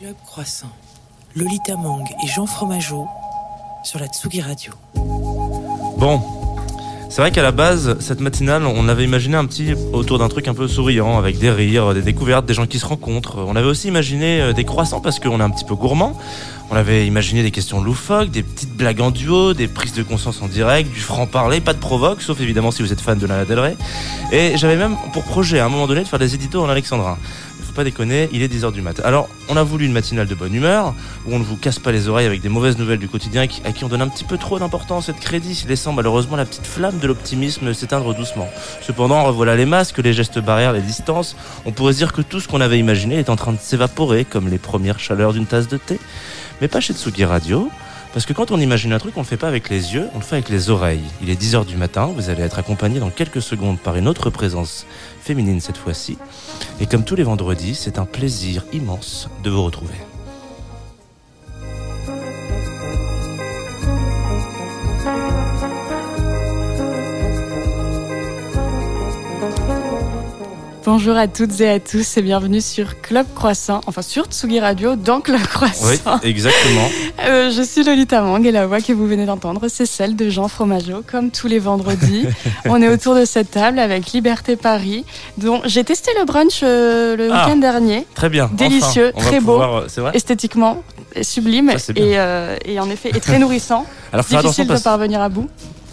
Club Croissant, Lolita Mang et Jean Fromageau sur la Tsugi Radio. Bon, c'est vrai qu'à la base, cette matinale, on avait imaginé un petit autour d'un truc un peu souriant, avec des rires, des découvertes, des gens qui se rencontrent. On avait aussi imaginé euh, des croissants parce qu'on est un petit peu gourmand. On avait imaginé des questions loufoques, des petites blagues en duo, des prises de conscience en direct, du franc-parler, pas de provoque, sauf évidemment si vous êtes fan de Lana Del Rey. Et j'avais même pour projet à un moment donné de faire des éditos en alexandrin. Pas déconner, il est 10h du mat. Alors, on a voulu une matinale de bonne humeur, où on ne vous casse pas les oreilles avec des mauvaises nouvelles du quotidien à qui on donne un petit peu trop d'importance et de crédit, laissant malheureusement la petite flamme de l'optimisme s'éteindre doucement. Cependant, revoilà les masques, les gestes barrières, les distances. On pourrait dire que tout ce qu'on avait imaginé est en train de s'évaporer, comme les premières chaleurs d'une tasse de thé. Mais pas chez Tsugi Radio. Parce que quand on imagine un truc, on le fait pas avec les yeux, on le fait avec les oreilles. Il est 10h du matin, vous allez être accompagné dans quelques secondes par une autre présence féminine cette fois-ci. Et comme tous les vendredis, c'est un plaisir immense de vous retrouver. Bonjour à toutes et à tous et bienvenue sur Club Croissant, enfin sur Tsugi Radio dans Club Croissant. Oui, exactement. Euh, je suis Lolita Mang et la voix que vous venez d'entendre, c'est celle de Jean Fromageau, comme tous les vendredis. On est autour de cette table avec Liberté Paris, dont j'ai testé le brunch euh, le Ah. week-end dernier, Très bien. Délicieux, Enfin, très beau. pouvoir, euh, vrai esthétiquement sublime Ça, et, euh, et en effet et très nourrissant. Alors attention Difficile de parvenir à bout.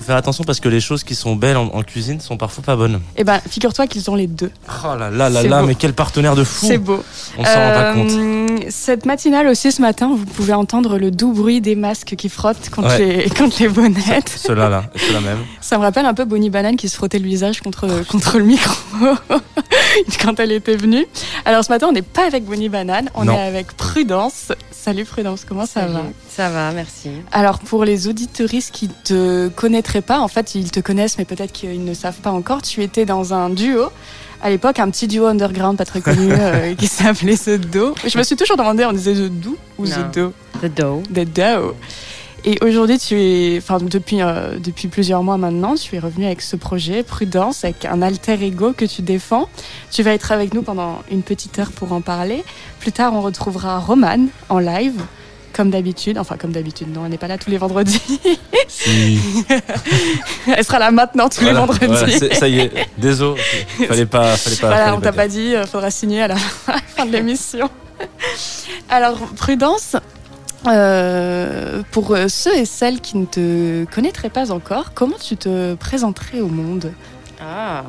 Faire attention parce que les choses qui sont belles en, en cuisine sont parfois pas bonnes. Et ben, figure-toi qu'ils ont les deux. Oh là là là là, beau. mais quel partenaire de fou C'est beau. On s'en rend pas compte. Euh, Cette matinale aussi ce matin, vous pouvez entendre le doux bruit des masques qui frottent contre, Ouais. les, contre les bonnettes. Ceux-là là, ceux-là même. Ça me rappelle un peu Bonnie Banane qui se frottait le visage contre, contre le micro quand elle était venue. Alors ce matin, on n'est pas avec Bonnie Banane, on Non. est avec Prudence. Salut Prudence, comment ça Salut. va? Ça va, merci. Alors pour les auditeuristes qui te connaîtraient pas, en fait ils te connaissent mais peut-être qu'ils ne savent pas encore, tu étais dans un duo. À l'époque, un petit duo underground pas très connu euh, qui s'appelait The Do. Je me suis toujours demandé, on disait The Do ou Non. The Do The dough. The Do. Et aujourd'hui, tu es, enfin depuis euh, depuis plusieurs mois maintenant, tu es revenu avec ce projet Prudence, avec un alter ego que tu défends. Tu vas être avec nous pendant une petite heure pour en parler. Plus tard, on retrouvera Romane en live. Comme d'habitude, enfin comme d'habitude, non, elle n'est pas là tous les vendredis. Si. Elle sera là maintenant tous Voilà, les vendredis. voilà, c'est- ça y est, désolé. Fallait pas, fallait pas. Voilà, fallait on t'a pas dit, il faudra signer à la fin de l'émission. Alors, Prudence, euh, pour euh, ceux et celles qui ne te connaîtraient pas encore, comment tu te présenterais au monde? Ah,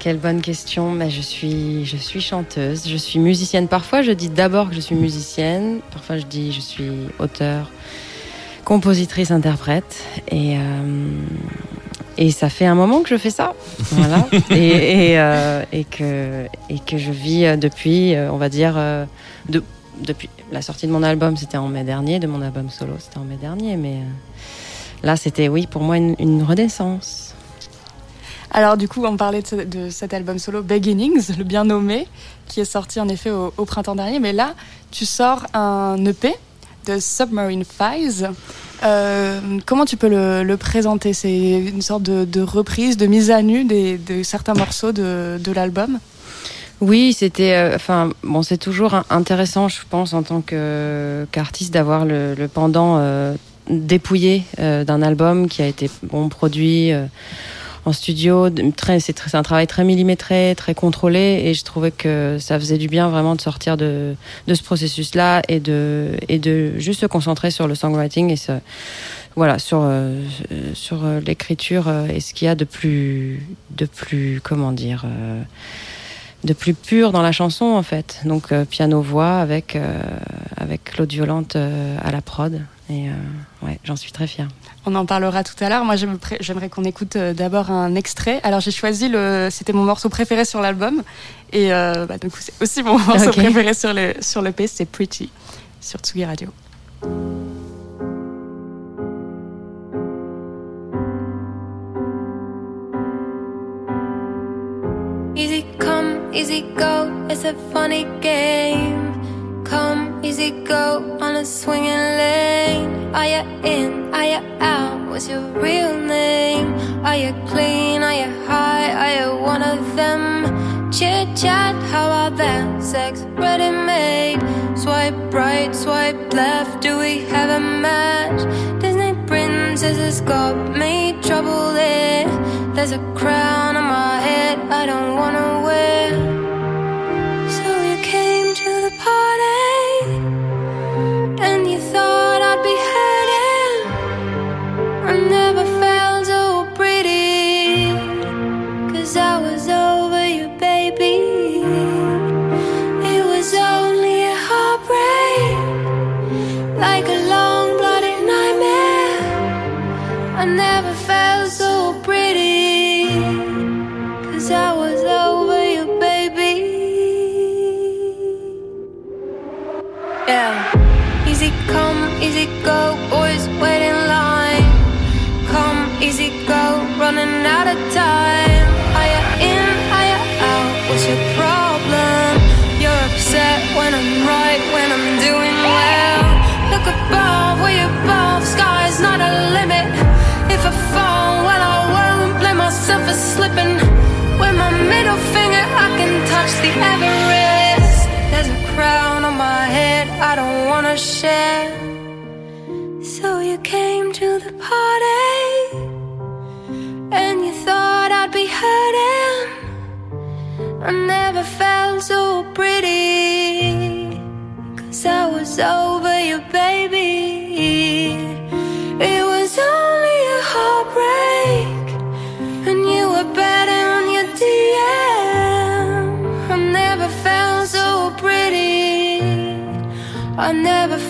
quelle bonne question. Mais je suis, je suis chanteuse, je suis musicienne. Parfois, je dis d'abord que je suis musicienne. Parfois, je dis je suis auteur, compositrice, interprète. Et euh, et ça fait un moment que je fais ça, voilà. et et, euh, et que et que je vis euh, depuis, on va dire, de- depuis la sortie de mon album, c'était en mai dernier. De mon album solo, c'était en mai dernier. Mais là, c'était oui pour moi une, une renaissance. Alors, du coup, on parlait de, ce- de cet album solo Beginnings, le bien nommé, qui est sorti en effet au, printemps dernier. Mais là, tu sors un EP de Submarine Files. Euh, comment tu peux le, présenter? C'est une sorte de, reprise, de mise à nu de certains morceaux de, l'album? Oui, c'était, euh, enfin, bon, c'est toujours intéressant, je pense, en tant qu'artiste, d'avoir le, pendant euh, dépouillé euh, d'un album qui a été bon produit en studio. c'est un travail très millimétré, très contrôlé, et je trouvais que ça faisait du bien vraiment de sortir de, de ce processus-là et de et de juste se concentrer sur le songwriting et se voilà sur euh, sur euh, l'écriture euh, et ce qu'il y a de plus de plus comment dire euh, de plus pur dans la chanson en fait. Donc euh, piano voix avec euh, avec Claude Violente euh, à la prod et euh, ouais, j'en suis très fière. On en parlera tout à l'heure. Moi, j'aime- j'aimerais qu'on écoute d'abord un extrait. Alors, j'ai choisi le. C'était mon morceau préféré sur l'album. Et euh, bah, du coup, c'est aussi mon morceau préféré sur le, sur le P. C'est Pretty sur Tsugi Radio. Easy easy go, it's a funny game. Come, easy go on a swinging lane. Are you in, are you out? What's your real name? Are you clean, are you high? Are you one of them? Chit chat, how about that? Sex ready made. Swipe right, swipe left. Do we have a match? Disney princesses got me trouble there. There's a crown on my head I don't the ever I never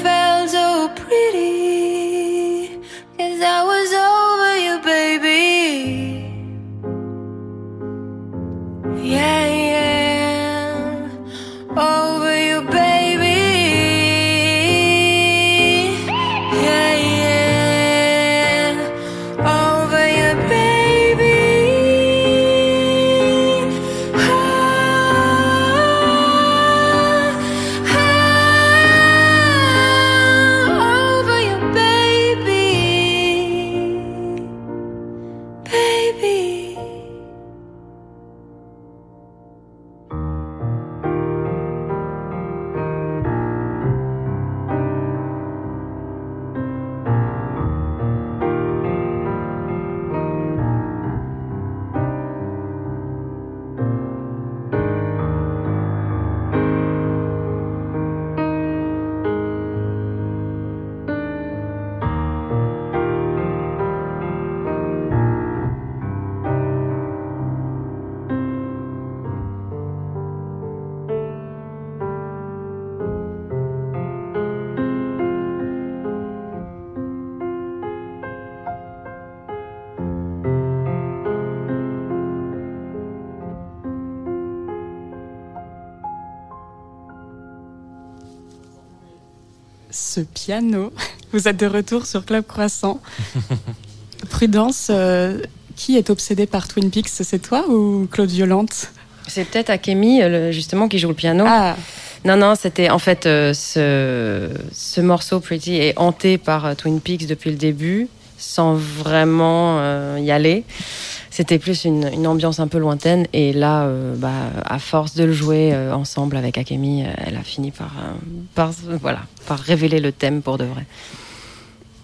Ce piano. Vous êtes de retour sur Club Croissant. Prudence, euh, qui est obsédé par Twin Peaks C'est toi ou Claude Violante C'est peut-être Akemi, euh, justement, qui joue le piano. Ah, Non, non, c'était en fait euh, ce, ce morceau Pretty est hanté par Twin Peaks depuis le début, sans vraiment euh, y aller. C'était plus une, ambiance un peu lointaine. Et là, euh, bah, à force de le jouer euh, ensemble avec Akemi, euh, elle a fini par, par, voilà, par révéler le thème pour de vrai.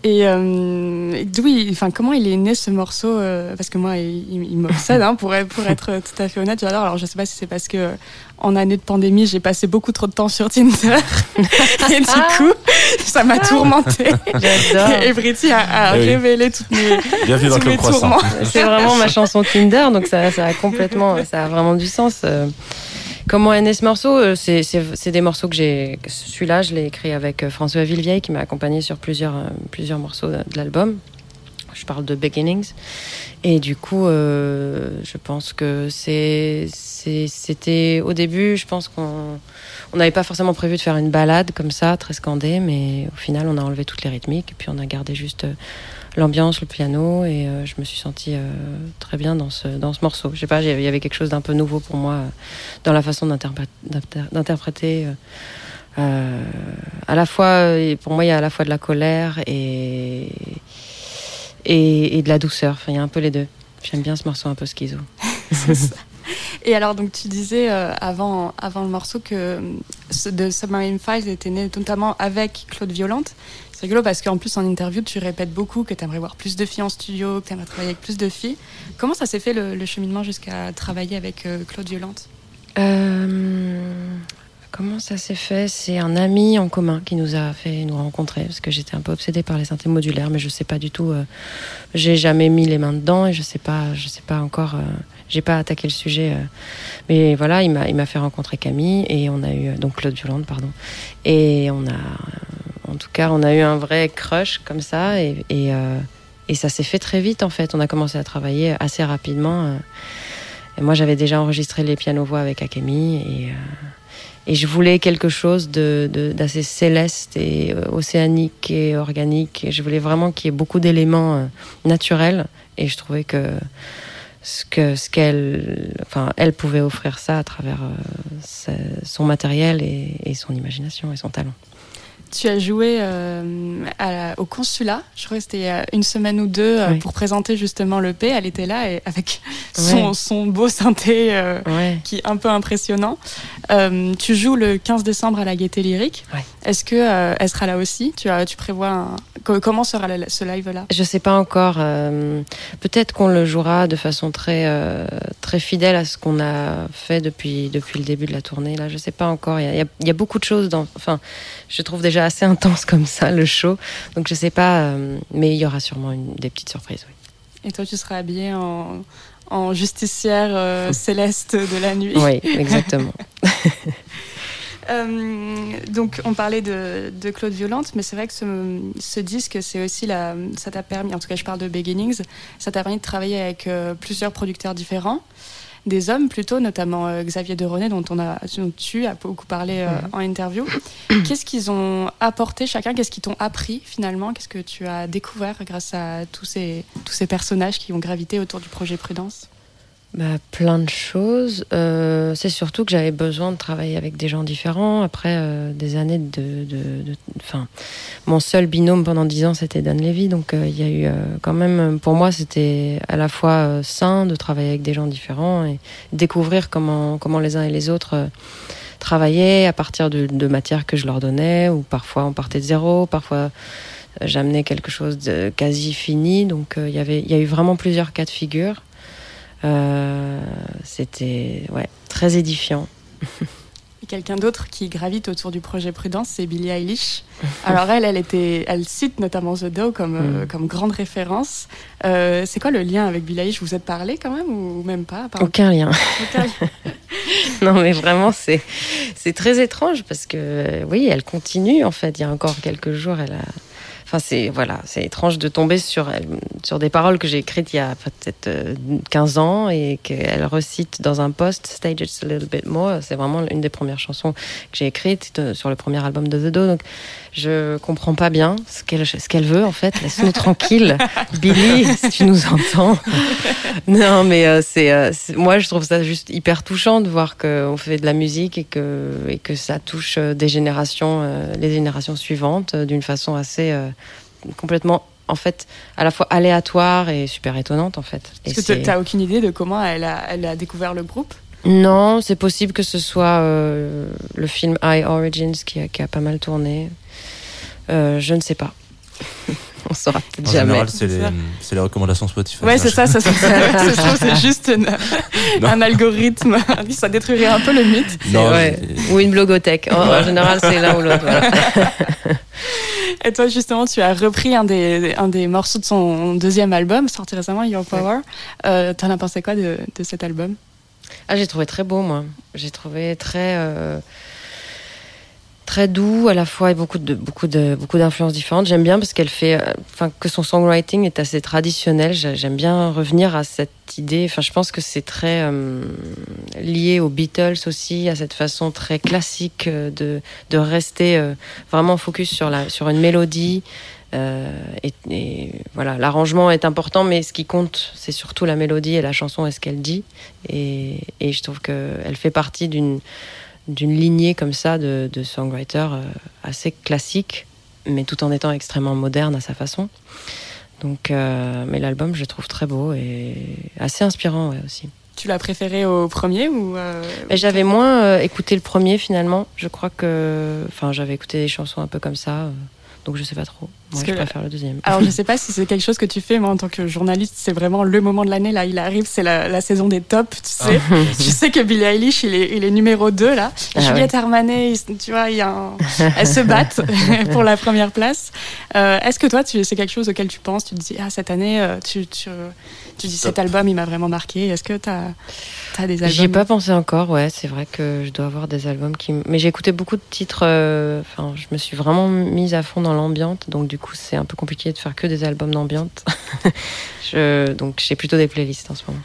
Et euh, d'où il- enfin, comment il est né ce morceau euh, Parce que moi, il, il- m'obsède, hein, pour, être- pour être tout à fait honnête. J'adore. Alors, je sais pas si c'est parce que euh, en année de pandémie, j'ai passé beaucoup trop de temps sur Tinder. et du coup, ça m'a tourmenté. J'adore. Et Britty a, a Eh oui. révélé toutes mes, Bienvenue dans tous mes Croissant. tourments. C'est vraiment ma chanson Tinder, donc ça, ça a complètement, ça a vraiment du sens. Comment est né ce morceau Euh, C'est des morceaux que j'ai. Celui-là, je l'ai écrit avec euh, François Villevieille, qui m'a accompagné sur plusieurs, euh, plusieurs morceaux de l'album. Je parle de Beginnings. Et du coup, je pense que c'était au début, je pense qu'on on n'avait pas forcément prévu de faire une balade comme ça, très scandée, mais au final, on a enlevé toutes les rythmiques et puis on a gardé juste l'ambiance, le piano, et euh, je me suis sentie euh, très bien dans ce, dans ce morceau. Je sais pas, il y avait quelque chose d'un peu nouveau pour moi euh, dans la façon d'interpré- d'inter- d'interpréter. à la fois, pour moi, il y a à la fois de la colère et, et, de la douceur. Il y a un peu les deux. J'aime bien ce morceau un peu schizo. Et alors, donc, tu disais avant, avant le morceau que de Submarine Files était né notamment avec Claude Violante. C'est rigolo parce qu'en plus, en interview, tu répètes beaucoup que tu aimerais voir plus de filles en studio, que tu aimerais travailler avec plus de filles. Comment ça s'est fait le, cheminement jusqu'à travailler avec euh, Claude Violante? Euh, comment ça s'est fait? C'est un ami en commun qui nous a fait nous rencontrer parce que j'étais un peu obsédée par les synthés modulaires, mais je sais pas du tout. euh, j'ai jamais mis les mains dedans et je sais pas, je sais pas encore. euh, j'ai pas attaqué le sujet, mais voilà, il m'a il m'a fait rencontrer Camille et on a eu donc Claude Violante, pardon, et on a, en tout cas, on a eu un vrai crush comme ça euh, et ça s'est fait très vite en fait. On a commencé à travailler assez rapidement. euh, moi, j'avais déjà enregistré les pianos-voix avec Akemi et, euh, je voulais quelque chose d'assez céleste et océanique et organique. Et je voulais vraiment qu'il y ait beaucoup d'éléments naturels et je trouvais que ce que ce qu'elle, pouvait offrir ça à travers son matériel et son imagination et son talent. Tu as joué euh, à au consulat, je crois que c'était une semaine ou deux, euh, pour présenter justement l'EP. Elle était là et avec son, Ouais. son beau synthé euh, Ouais. qui est un peu impressionnant. Euh, tu joues le 15 décembre à la Gaieté Lyrique. Est-ce que euh, elle sera là aussi? Tu, as, tu prévois un- comment sera la- ce live-là? Je sais pas encore. euh, Peut-être qu'on le jouera de façon très euh, très fidèle à ce qu'on a fait depuis depuis le début de la tournée. Là, je sais pas encore. Il y a, il y beaucoup de choses dans. Enfin, je trouve déjà assez intense comme ça le show. Donc je sais pas. mais il y aura sûrement une, des petites surprises. Oui. Et toi, tu seras habillée en, en justicière céleste de la nuit. Oui, exactement. Euh, donc, on parlait de, de Claude Violante, mais c'est vrai que ce, ce disque, c'est aussi la, ça t'a permis, en tout cas, je parle de Beginnings, ça t'a permis de travailler avec euh, plusieurs producteurs différents, des hommes plutôt, notamment euh, Xavier Deronet, dont, on a, dont tu as beaucoup parlé euh, en interview. Qu'est-ce qu'ils ont apporté chacun? Qu'est-ce qu'ils t'ont appris finalement? Qu'est-ce que tu as découvert grâce à tous ces, tous ces personnages qui ont gravité autour du projet Prudence? Bah, plein de choses. Euh, c'est surtout que j'avais besoin de travailler avec des gens différents. Après euh, des années de, de, de- mon seul binôme pendant dix ans, c'était Dan Levy. Donc euh, il y a eu euh, quand même, pour moi, c'était à la fois sain de travailler avec des gens différents et découvrir comment comment les uns et les autres travaillaient à partir de, de matières que je leur donnais. Ou parfois on partait de zéro, parfois j'amenais quelque chose de quasi fini. Donc il y avait, il y a eu vraiment plusieurs cas de figure. Euh, c'était ouais, très édifiant. Quelqu'un d'autre qui gravite autour du projet Prudence, c'est Billie Eilish. Alors elle, elle était, elle cite notamment The Doe comme euh, Mm. comme grande référence. Euh, c'est quoi le lien avec Billie Eilish? Vous êtes parlé quand même ou même pas Aucun lien. Aucun lien. non, mais vraiment, c'est c'est très étrange parce que oui, elle continue en fait. Il y a encore quelques jours, elle a. Enfin, c'est voilà, c'est étrange de tomber sur sur des paroles que j'ai écrites il y a peut-être euh, 15 ans et qu'elle recite dans un post Stage It's a little bit more. C'est vraiment une des premières chansons que j'ai écrites euh, sur le premier album de The Do. Donc, je comprends pas bien ce qu'elle ce qu'elle veut en fait. Laisse-nous tranquille, Billy, si tu nous entends. non, mais euh, c'est euh, moi je trouve ça juste hyper touchant de voir qu'on fait de la musique et que et que ça touche euh, des générations, euh, les générations suivantes euh, d'une façon assez euh, complètement en fait à la fois aléatoire et super étonnante en fait. Est-ce que n'as aucune idée de comment elle a, elle a découvert le groupe? Non, c'est possible que ce soit euh, le film High Origins qui a, qui a pas mal tourné. Euh, je ne sais pas. On saura peut-être En jamais. général, c'est les, recommandations Spotify. Ouais, c'est ça. Ça, ça, ça, ça se trouve, c'est juste une- un algorithme. Ça détruirait un peu le mythe. Non, Ouais. j'ai- Ou une blogothèque. En, en général, c'est l'un ou l'autre. voilà. Et toi, justement, tu as repris un des, un des morceaux de son deuxième album, sorti récemment, Your Power. Euh, T'en as pensé quoi de, de cet album? Ah, j'ai trouvé très beau, moi. J'ai trouvé très. euh, très doux à la fois et beaucoup de beaucoup de beaucoup d'influences différentes. J'aime bien parce qu'elle fait, euh, enfin que son songwriting est assez traditionnel. J'ai- J'aime bien revenir à cette idée. Enfin, je pense que c'est très euh, lié aux Beatles aussi, à cette façon très classique euh, de de rester vraiment focus sur la sur une mélodie. Euh, et, et voilà, l'arrangement est important, mais ce qui compte, c'est surtout la mélodie et la chanson et ce qu'elle dit. Et, et je trouve qu'elle fait partie d'une d'une lignée comme ça de, de songwriters euh, assez classique, mais tout en étant extrêmement moderne à sa façon. Donc, euh, mais l'album, je le trouve très beau et assez inspirant ouais, aussi. tu l'as préféré au premier ou euh, j'avais moins euh, écouté le premier finalement. Je crois que, enfin, j'avais écouté des chansons un peu comme ça, donc je sais pas trop. Moi, Parce je que- préfère le deuxième. Alors je sais pas si c'est quelque chose que tu fais, moi en tant que journaliste, c'est vraiment le moment de l'année, là il arrive, c'est la, la saison des tops, tu sais. Je sais que Billie Eilish, il est, il est numéro 2 là. Ah Juliette Armanet, il- tu vois, il y a un- elles se battent pour la première place. Euh, Est-ce que toi, tu- c'est quelque chose auquel tu penses Tu te dis, ah, cette année, euh, tu, tu, tu dis, cet album, il m'a vraiment marqué. Est-ce que tu as, des albums J'y ai pas pensé encore, ouais. C'est vrai que je dois avoir des albums qui. Mais j'ai écouté beaucoup de titres. euh, Enfin, je me suis vraiment mise à fond dans l'ambiante, donc du coup, c'est un peu compliqué de faire que des albums d'ambiante. je... Donc, j'ai plutôt des playlists en ce moment.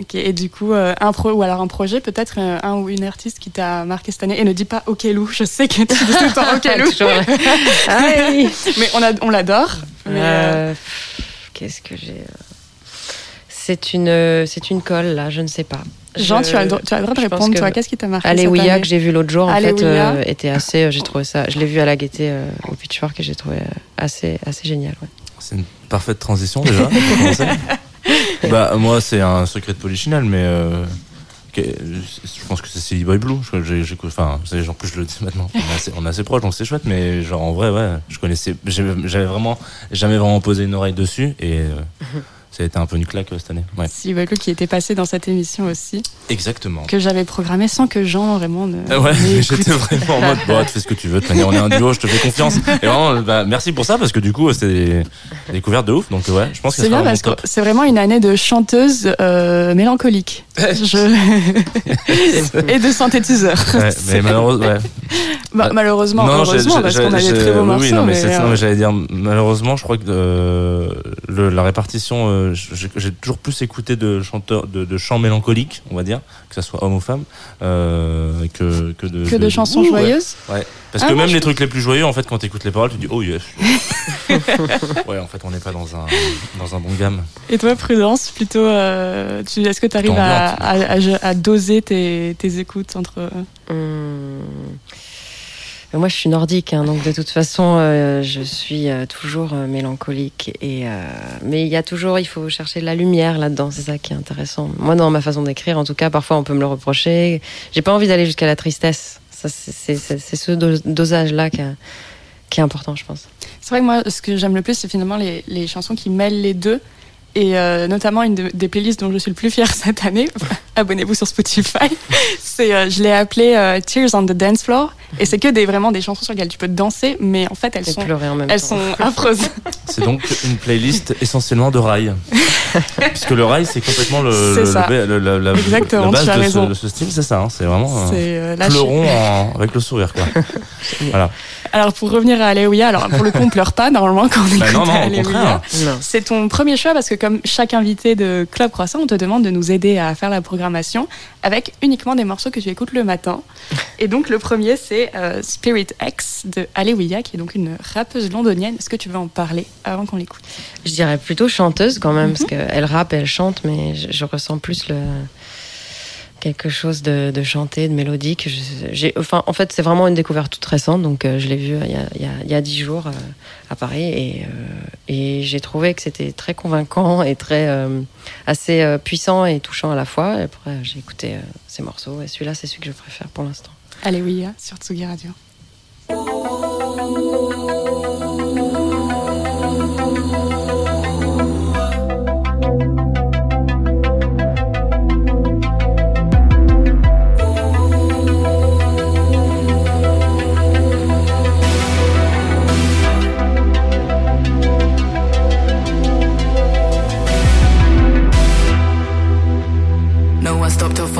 Ok, Et du coup, euh, un pro ou alors un projet, peut-être euh, un ou une artiste qui t'a marqué cette année. Et ne dis pas Okelou, je sais que tu dis tout le temps Okelou, Toujours. Ah mais on, a- on l'adore. Mais, euh, Euh, Qu'est-ce que j'ai C'est une, euh, c'est une colle là, je ne sais pas. Jean, Je- tu as, le droit- tu as le droit de répondre, que toi. Qu'est-ce qui t'a marqué Alléluia que j'ai vu l'autre jour en fait euh, était assez euh, j'ai trouvé ça je l'ai vu à la gaieté euh, au Pitchfork et j'ai trouvé assez assez génial ouais. C'est une parfaite transition déjà. bah, moi, c'est un secret de polichinelle, mais euh, je pense que c'est Silly Boy Blue. Je- j'ai- j'ai- Enfin, en plus, je le dis maintenant. On est assez, on est assez proches, donc c'est chouette, mais genre en vrai, ouais, je connaissais. J'avais j'avais vraiment jamais vraiment posé une oreille dessus et euh, ça a été un peu une claque euh, cette année. Ouais. Si Walou qui était passé dans cette émission aussi, Exactement. que j'avais programmé sans que Jean vraiment ne. Ah Ouais, j'étais vraiment en mode, bon, tu fais ce que tu veux, de toute manière, on est un duo, je te fais confiance. Et vraiment, bah, merci pour ça, parce que du coup, c'était des découvertes de ouf, donc ouais, je pense que C'est bien parce que c'est vraiment une année de chanteuse euh, mélancolique Je... et de synthétiseur. Ouais, mais malheureusement, ouais. Bah, malheureusement, Non, heureusement, j'ai- parce qu'on a des très beaux oui, morceaux. Oui, non, mais, mais, euh, j'allais dire, malheureusement, je crois que euh, le- la répartition, euh, j'ai toujours plus écouté de chanteurs, de, de chants mélancoliques, on va dire, que ça soit homme ou femme, euh, que, que de, que de chansons Ouh, joyeuses. Ouais. Parce Ah, que même je- les trucs les plus joyeux, en fait, quand tu écoutes les paroles, tu dis oh yes. ouais, en fait, on n'est pas dans un, dans un bon gamme. Et toi, Prudence, plutôt, euh, tu- est-ce que tu arrives à, ambiante. à- à- à doser tes, tes écoutes entre. Hum. Moi, je suis nordique, hein, donc de toute façon, euh, je suis euh, toujours euh, mélancolique. Et mais il y a toujours, il faut chercher de la lumière là-dedans. C'est ça qui est intéressant. Moi, dans ma façon d'écrire, en tout cas, parfois, on peut me le reprocher. J'ai pas envie d'aller jusqu'à la tristesse. C'est- ce do- dosage-là qui, qui est important, je pense. C'est vrai que moi, ce que j'aime le plus, c'est finalement les, les chansons qui mêlent les deux. Et euh, notamment une de- des playlists dont je suis le plus fière cette année, abonnez-vous sur Spotify, c'est, euh, je l'ai appelée euh, Tears on the Dance Floor. Et c'est que des, vraiment des chansons sur lesquelles tu peux danser, mais en fait, elles Et sont, elles temps. sont affreuses. C'est donc une playlist essentiellement de rail. Puisque le rail, c'est complètement le, C'est le- ça. le- le- la, la- Exactement, la base de. Ce, de ce style, c'est ça. hein, c'est vraiment. euh, euh, Pleurons en- avec le sourire, quoi. voilà. Alors pour revenir à Alléluia, alors pour le coup, on pleure pas normalement quand on écoute Bah non, non, Alléluia. C'est ton premier choix parce que comme chaque invité de Club Croissant, on te demande de nous aider à faire la programmation avec uniquement des morceaux que tu écoutes le matin. Et donc le premier c'est euh, Spirit X de Alléluia qui est donc une rappeuse londonienne. Est-ce que tu veux en parler avant qu'on l'écoute? Je dirais plutôt chanteuse quand même, parce qu'elle rappe, elle chante, mais je, je ressens plus le quelque chose de, de chanté, de mélodique. J'ai, enfin, en fait, c'est vraiment une découverte toute récente, donc euh, je l'ai vue il y a, il jours euh, à Paris, et, euh, et j'ai trouvé que c'était très convaincant et très assez puissant et touchant à la fois. Après, j'ai écouté ces morceaux, et celui-là, c'est celui que je préfère pour l'instant. Alléluia sur Tsugi Radio.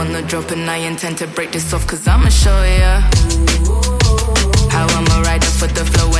On the drop and I intend to break this off cause I'ma show ya How I'm a rider for the flow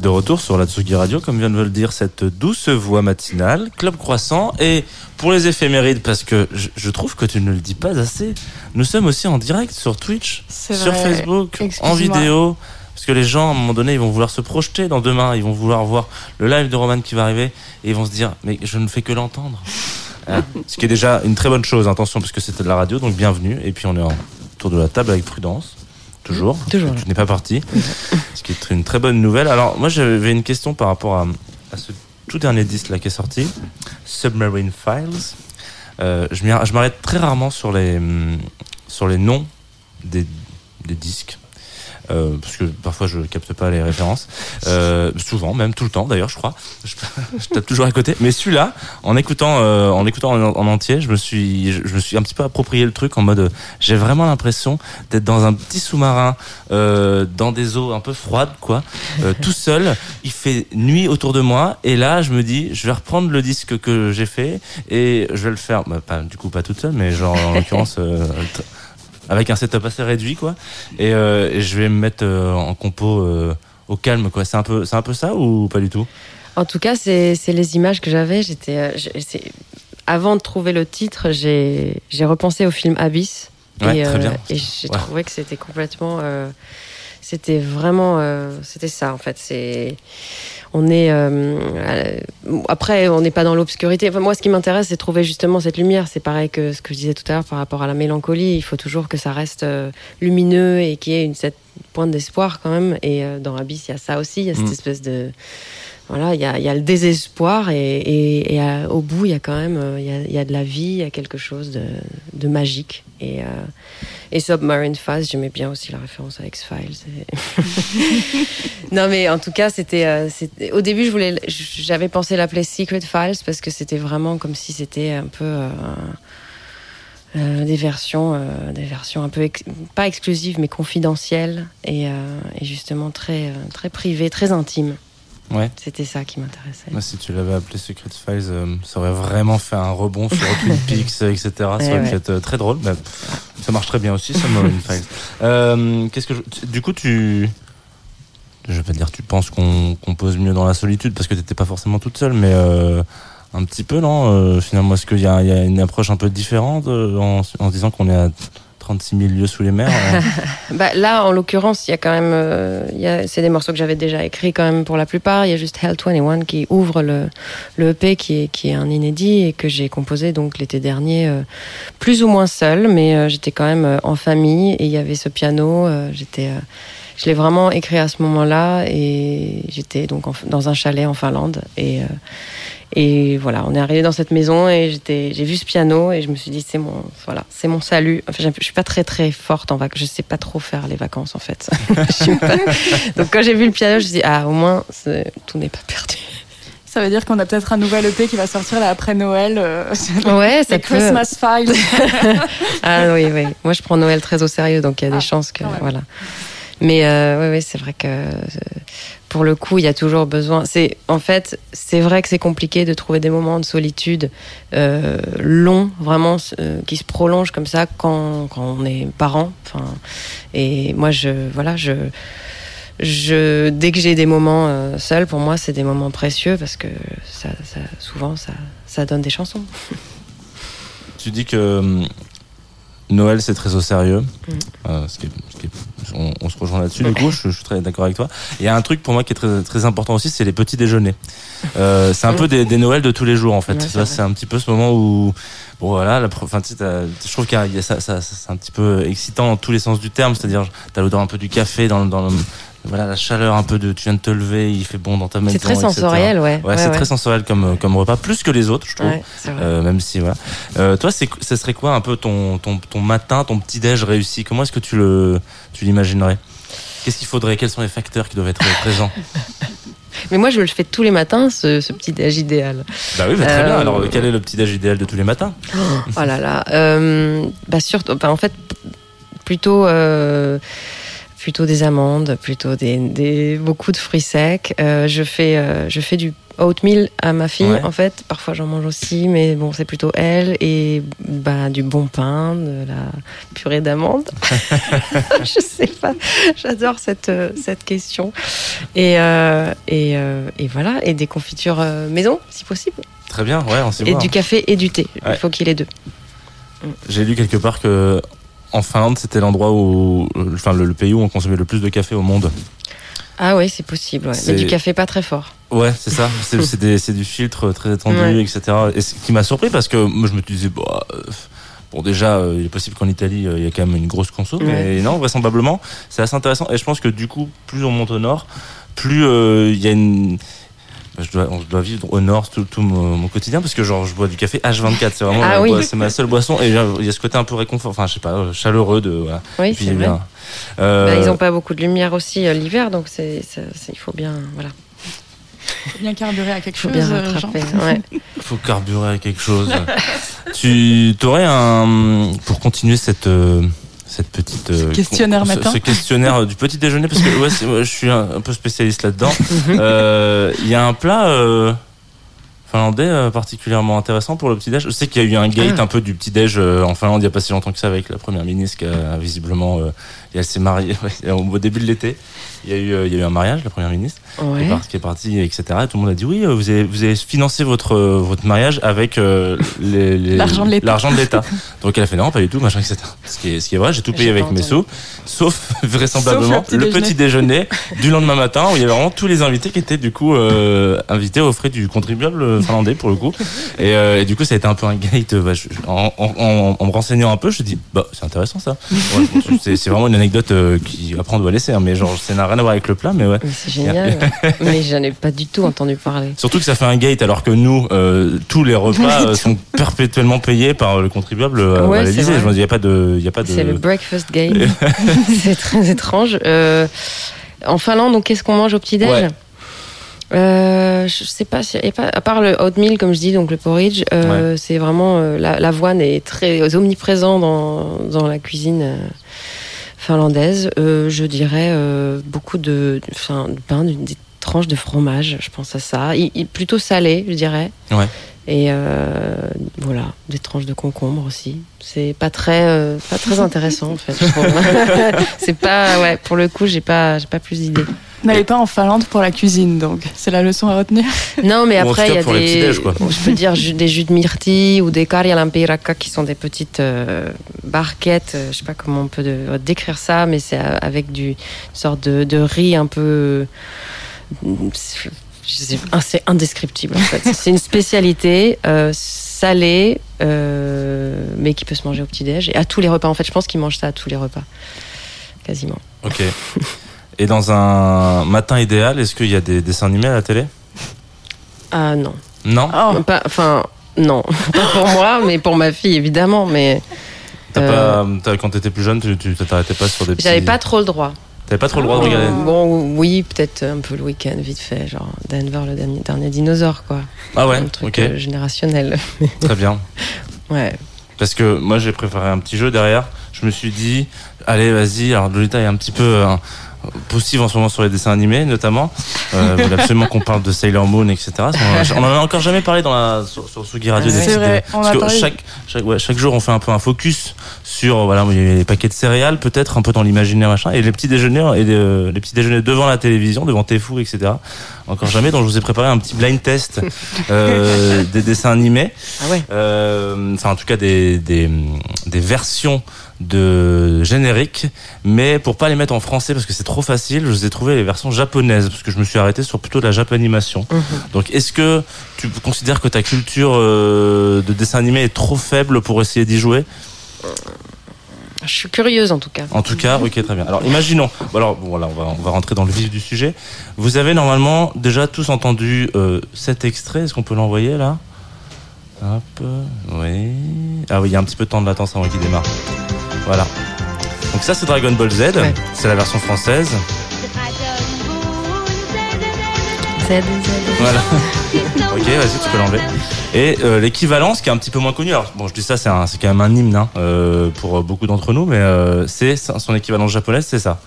êtes de retour sur la Tsugi Radio, comme vient de le dire cette douce voix matinale, Club Croissant. Et pour les éphémérides, parce que je, je trouve que tu ne le dis pas assez, nous sommes aussi en direct sur Twitch, sur vrai. Facebook, en vidéo. Parce que les gens, à un moment donné, ils vont vouloir se projeter dans demain, ils vont vouloir voir le live de Roman qui va arriver, et ils vont se dire, mais je ne fais que l'entendre. Hein Ce qui est déjà une très bonne chose, attention, parce que c'était de la radio, donc bienvenue. Et puis on est en- autour de la table avec prudence, toujours. Toujours. Tu n'es pas parti. Ce qui est une très bonne nouvelle. Alors, moi, j'avais une question par rapport à, ce tout dernier disque là qui est sorti, Submarine Files. Euh, je m'arrête très rarement sur les, hum, sur les noms des, des disques. Euh, parce que parfois je capte pas les références. Euh, souvent, même tout le temps d'ailleurs, je crois. Je, je tape toujours à côté. Mais celui-là, en écoutant, euh, en écoutant en, en entier, je me suis, je, je me suis un petit peu approprié le truc en mode, euh, j'ai vraiment l'impression d'être dans un petit sous-marin, euh, dans des eaux un peu froides, quoi, euh, tout seul. Il fait nuit autour de moi, et là, je me dis, je vais reprendre le disque que j'ai fait et je vais le faire, bah, pas, du coup pas toute seule, mais genre en l'occurrence. Avec un setup assez réduit quoi et, euh, et je vais me mettre euh, en compo euh, au calme quoi c'est un peu c'est un peu ça ou pas du tout? En tout cas, c'est c'est les images que j'avais. J'étais, avant de trouver le titre, j'ai j'ai repensé au film Abyss. Ouais, et très bien. et j'ai Ouais. trouvé que c'était complètement. C'était vraiment. euh, c'était ça, en fait. C'est. On est. euh, euh, après, on n'est pas dans l'obscurité. Enfin, moi, ce qui m'intéresse, c'est trouver justement cette lumière. C'est pareil que ce que je disais tout à l'heure par rapport à la mélancolie. Il faut toujours que ça reste lumineux et qu'il y ait une cette pointe d'espoir quand même. Et dans Abyss, il y a ça aussi. Il y a cette Mm. espèce de voilà, il y a, le désespoir et, au bout, il y a quand même euh, il y a, de la vie, il y a quelque chose de, magique. Et, euh, et Submarine Phase, j'aimais bien aussi la référence à X-Files. Non, mais en tout cas, c'était, euh, c'était- au début, je voulais, j'avais pensé l'appeler Secret Files parce que c'était vraiment comme si c'était un peu des versions, des versions un peu pas exclusives mais confidentielles et, justement très, très privées, très intimes. Ouais. C'était ça qui m'intéressait. Moi, si tu l'avais appelé Secret Files, euh, ça aurait vraiment fait un rebond sur Twin Peaks, etc. Ça Eh aurait pu ouais. être euh, très drôle. mais ça marche très bien aussi, Submarine Files. Euh, qu'est-ce que je- Du coup, tu. Je vais pas te dire, tu penses qu'on compose mieux dans la solitude parce que t'étais pas forcément toute seule, mais euh, un petit peu, non Euh, Finalement, est-ce qu'il y, a il y a une approche un peu différente euh, en, en se disant qu'on est à 36 000 lieues sous les mers euh, Bah, là, en l'occurrence, il y a quand même, euh, c'est des morceaux que j'avais déjà écrits quand même pour la plupart. Il y a juste Hell 21 qui ouvre le, le EP qui est, qui est un inédit et que j'ai composé donc l'été dernier, euh, plus ou moins seul, mais j'étais quand même en famille et il y avait ce piano. j'étais, je l'ai vraiment écrit à ce moment-là et j'étais donc en- dans un chalet en Finlande et euh, et voilà, on est arrivé dans cette maison et j'étais, j'ai vu ce piano et je me suis dit c'est mon, voilà, c'est mon salut. Enfin, je suis pas très très forte en vacances, je sais pas trop faire les vacances en fait. Pas- Donc quand j'ai vu le piano, je me suis dit ah au moins tout n'est pas perdu. Ça veut dire qu'on a peut-être un nouvel EP qui va sortir là après Noël. euh, Ouais, ça les peut. Christmas Files. Ah oui, oui. Moi, je prends Noël très au sérieux, donc il y a Ah, des chances que voilà. Mais euh, oui, oui, c'est vrai que euh, pour le coup, il y a toujours besoin. C'est en fait, c'est vrai que c'est compliqué de trouver des moments de solitude euh, longs, vraiment qui se prolongent comme ça quand, quand on est parent. Enfin, et moi, je voilà, je dès que j'ai des moments seuls, pour moi, c'est des moments précieux parce que ça souvent ça ça donne des chansons. Tu dis que hum, Noël c'est très au sérieux. Mm. Euh, ce qui est- ce qui est- on, on se rejoint là-dessus. Du coup, je, je suis très d'accord avec toi. Il y a un truc pour moi qui est très, très important aussi, c'est les petits déjeuners. Euh, c'est un peu des, des Noëls de tous les jours en fait. Ouais, c'est un petit peu ce moment où, bon voilà, la, enfin, tu sais, je trouve a ça, ça- ça- c'est un petit peu excitant dans tous les sens du terme. C'est-à-dire, t'as l'odeur un peu du café dans, le- dans le, voilà, la chaleur un peu de, tu viens de te lever, il fait bon dans ta maison. C'est très etc. sensoriel, ouais. Ouais, c'est très sensoriel comme, comme repas, plus que les autres, je trouve. Ouais. Euh, même si voilà. Euh, toi, c'est, ce serait quoi un peu ton, ton, ton matin, ton petit déj réussi? Comment est-ce que tu le, tu l'imaginerais? Qu'est-ce qu'il faudrait? Quels sont les facteurs qui doivent être présents? Mais moi, je le fais tous les matins, ce, ce petit déj idéal. Bah oui, bah, très Euh, bien. Alors, quel est le petit déj idéal de tous les matins? Oh là là. Euh, bah surtout, bah, en fait, plutôt, euh, plutôt des amandes, plutôt des, des- beaucoup de fruits secs. Euh, je fais, euh, je fais du oatmeal à ma fille. Ouais. En fait, parfois j'en mange aussi, mais bon, c'est plutôt elle et bah du bon pain, de la purée d'amandes. je sais pas. J'adore cette euh, cette question. Et euh, et, et voilà, et des confitures maison, si possible. Très bien, ouais, on Et du café et du thé. Ouais. Il faut qu'il ait deux. J'ai lu quelque part que en Finlande, c'était l'endroit où, enfin, le, le pays où on consommait le plus de café au monde. Ah oui, c'est possible. ouais. Mais du café pas très fort. Ouais, c'est ça. C'est, du filtre très étendu, Ouais. etc. Et ce qui m'a surpris parce que moi, je me disais, bah, euh, bon, déjà, euh, il est possible qu'en Italie, euh, il y a quand même une grosse conso. Ouais. Mais non, vraisemblablement, c'est assez intéressant. Et je pense que du coup, plus on monte au nord, plus euh, il y a une. Je dois, on doit vivre au nord tout, tout mon, mon quotidien parce que genre je bois du café H24 c'est vraiment Ah oui. c'est ma seule boisson et il y a ce côté un peu réconfort enfin je sais pas euh, chaleureux de voilà. Oui, Puis, c'est vrai. bien. Euh, Bah, ils n'ont pas beaucoup de lumière aussi euh, l'hiver, donc c'est, il faut bien, voilà, Faut bien carburer à quelque faut chose. bien rattraper. ouais. faut carburer à quelque chose. tu aurais un pour continuer cette euh, cette petite euh, questionnaire ce, matin. ce questionnaire du petit déjeuner parce que ouais, c'est- moi, je suis un, un peu spécialiste là-dedans. Mhm. Euh, Il y a un plat euh, finlandais euh, particulièrement intéressant pour le petit déj. Je sais qu'il y a eu un gate Ah. un peu du petit déj euh, en Finlande il y a pas si longtemps que ça avec la première ministre qui a visiblement euh, et elle s'est mariée ouais, au début de l'été. Il y a eu euh, il y a eu un mariage la première ministre qui, est Ouais. parti, qui est parti, etc. Et tout le monde a dit oui, euh, vous avez, vous avez financé votre, euh, votre mariage avec euh, L'argent de l'État. Donc elle a fait non, pas du tout, machin, etc. Ce qui est, ce qui est vrai, j'ai tout payé avec mes sous, sauf vraisemblablement Sauf le le petit petit déjeuner du lendemain matin où il y avait vraiment tous les invités qui étaient du coup euh, invités aux frais du contribuable finlandais pour le coup. Et, euh, et du coup, ça a été un peu un gate. bah, je- en, en- en- en me renseignant un peu, je me dis bah c'est intéressant ça. Ouais, c'est vraiment une anecdote qui après on doit laisser, hein, mais genre n'a rien à voir avec le plat, mais ouais. C'est génial. mais j'en ai pas du tout entendu parler. Surtout que ça fait un gate alors que nous, euh, tous les repas euh, sont perpétuellement payés par le contribuable euh, Ouais, à l'Élysée. Je me dis, il n'y a pas de. Il y a pas de... C'est le breakfast game. c'est très étrange. En Finlande, donc qu'est-ce qu'on mange au petit déj Ouais. Euh, je sais pas, si- et pas, à part le oatmeal, comme je dis, donc le porridge, euh, c'est vraiment euh, la- l'avoine est très omniprésent dans, dans la cuisine finlandaise. Euh, je dirais euh, beaucoup de, enfin, de pain, d'une- des tranches de fromage, je pense à ça. Il, il- plutôt salé, je dirais. Ouais. Et euh, voilà, des tranches de concombre aussi. C'est pas très, euh, pas très intéressant en fait. c'est pas, ouais, pour le coup, j'ai pas, j'ai pas plus d'idées. N'allez pas en Finlande pour la cuisine, donc c'est la leçon à retenir. Non, mais après, il y a des. Je peux dire des jus de myrtille ou des karjalampirakka qui sont des petites euh, barquettes. euh, Je sais pas comment on peut de- décrire ça, mais c'est euh, avec du une sorte de, de riz un peu. c'est- indescriptible en fait. C'est une spécialité euh, salée, euh, mais qui peut se manger au petit-déj et à tous les repas. En fait, je pense qu'ils mangent ça à tous les repas. Quasiment. Ok. Et dans un matin idéal, est-ce qu'il y a des dessins animés à la télé? Ah non. Non? Oh, Pas, enfin, non. Pas pour moi, mais pour ma fille, évidemment. Mais T'as Euh. pas, t'as- Quand t'étais plus jeune, tu tu t'arrêtais pas sur des petits... j'avais pas trop le droit. T'avais pas trop le droit de regarder? Bon, oui, peut-être un peu le week-end, vite fait. Genre Denver, le dernier, dernier dinosaure, quoi. Ah ouais, Un truc ok, euh, générationnel. très bien. Ouais. Parce que moi j'ai préparé un petit jeu derrière. Je me suis dit, allez vas-y. Alors Lolita est un petit peu euh, poussive en ce moment sur les dessins animés notamment. Euh, vous voulez absolument qu'on parle de Sailor Moon, etc. On en a encore jamais parlé dans la, sur, sur Sugi Radio. Ah des vrai, on Parce que parlé- chaque, chaque, ouais, chaque jour on fait un peu un focus sur voilà les paquets de céréales peut-être un peu dans l'imaginaire machin et les petits déjeuners et les, les petits déjeuners devant la télévision devant Tefou etc. Encore jamais donc je vous ai préparé un petit blind test euh, des dessins animés. Ah ouais. Euh, enfin en tout cas des, des, des versions de génériques mais pour pas les mettre en français parce que c'est trop facile je vous ai trouvé les versions japonaises parce que je me suis arrêté sur plutôt de la japanimation Mhm. donc est-ce que tu considères que ta culture euh, de dessin animé est trop faible pour essayer d'y jouer? Je suis curieuse en tout cas. en tout cas ok très bien alors imaginons alors voilà on va, on va rentrer dans le vif du sujet vous avez normalement déjà tous entendu euh, cet extrait est-ce qu'on peut l'envoyer là? Hop, oui. Ah oui, il y a un petit peu de temps de latence avant qu'il démarre. Voilà. Donc ça c'est Dragon Ball Z, Ouais. c'est la version française. Voilà. ok, vas-y, tu peux l'enlever. Et euh, l'équivalence qui est un petit peu moins connu. Alors bon, je dis ça, c'est quand même un hymne hein, euh, pour euh, beaucoup d'entre nous, mais euh, c'est son équivalence japonaise, c'est ça.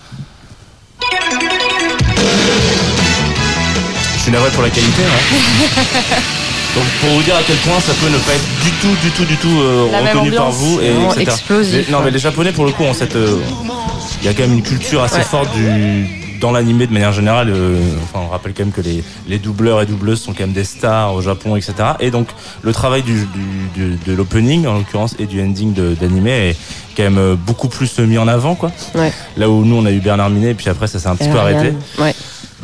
Je suis navré pour la qualité. Hein. Donc pour vous dire à quel point ça peut ne pas être du tout, du tout, du tout euh, reconnu par vous et etc. explosif, non mais les Japonais pour le coup ont cette, euh, il y a quand même une culture assez Ouais. forte du dans l'animé de manière générale. euh, enfin on rappelle quand même que les, les doubleurs et doubleuses sont quand même des stars au Japon, etc. Et donc le travail du, du- du- de l'opening en l'occurrence et du ending de- d'animé est quand même euh, beaucoup plus mis en avant quoi. Ouais. Là où nous on a eu Bernard Minet et puis après ça s'est un petit peu arrêté. Ouais.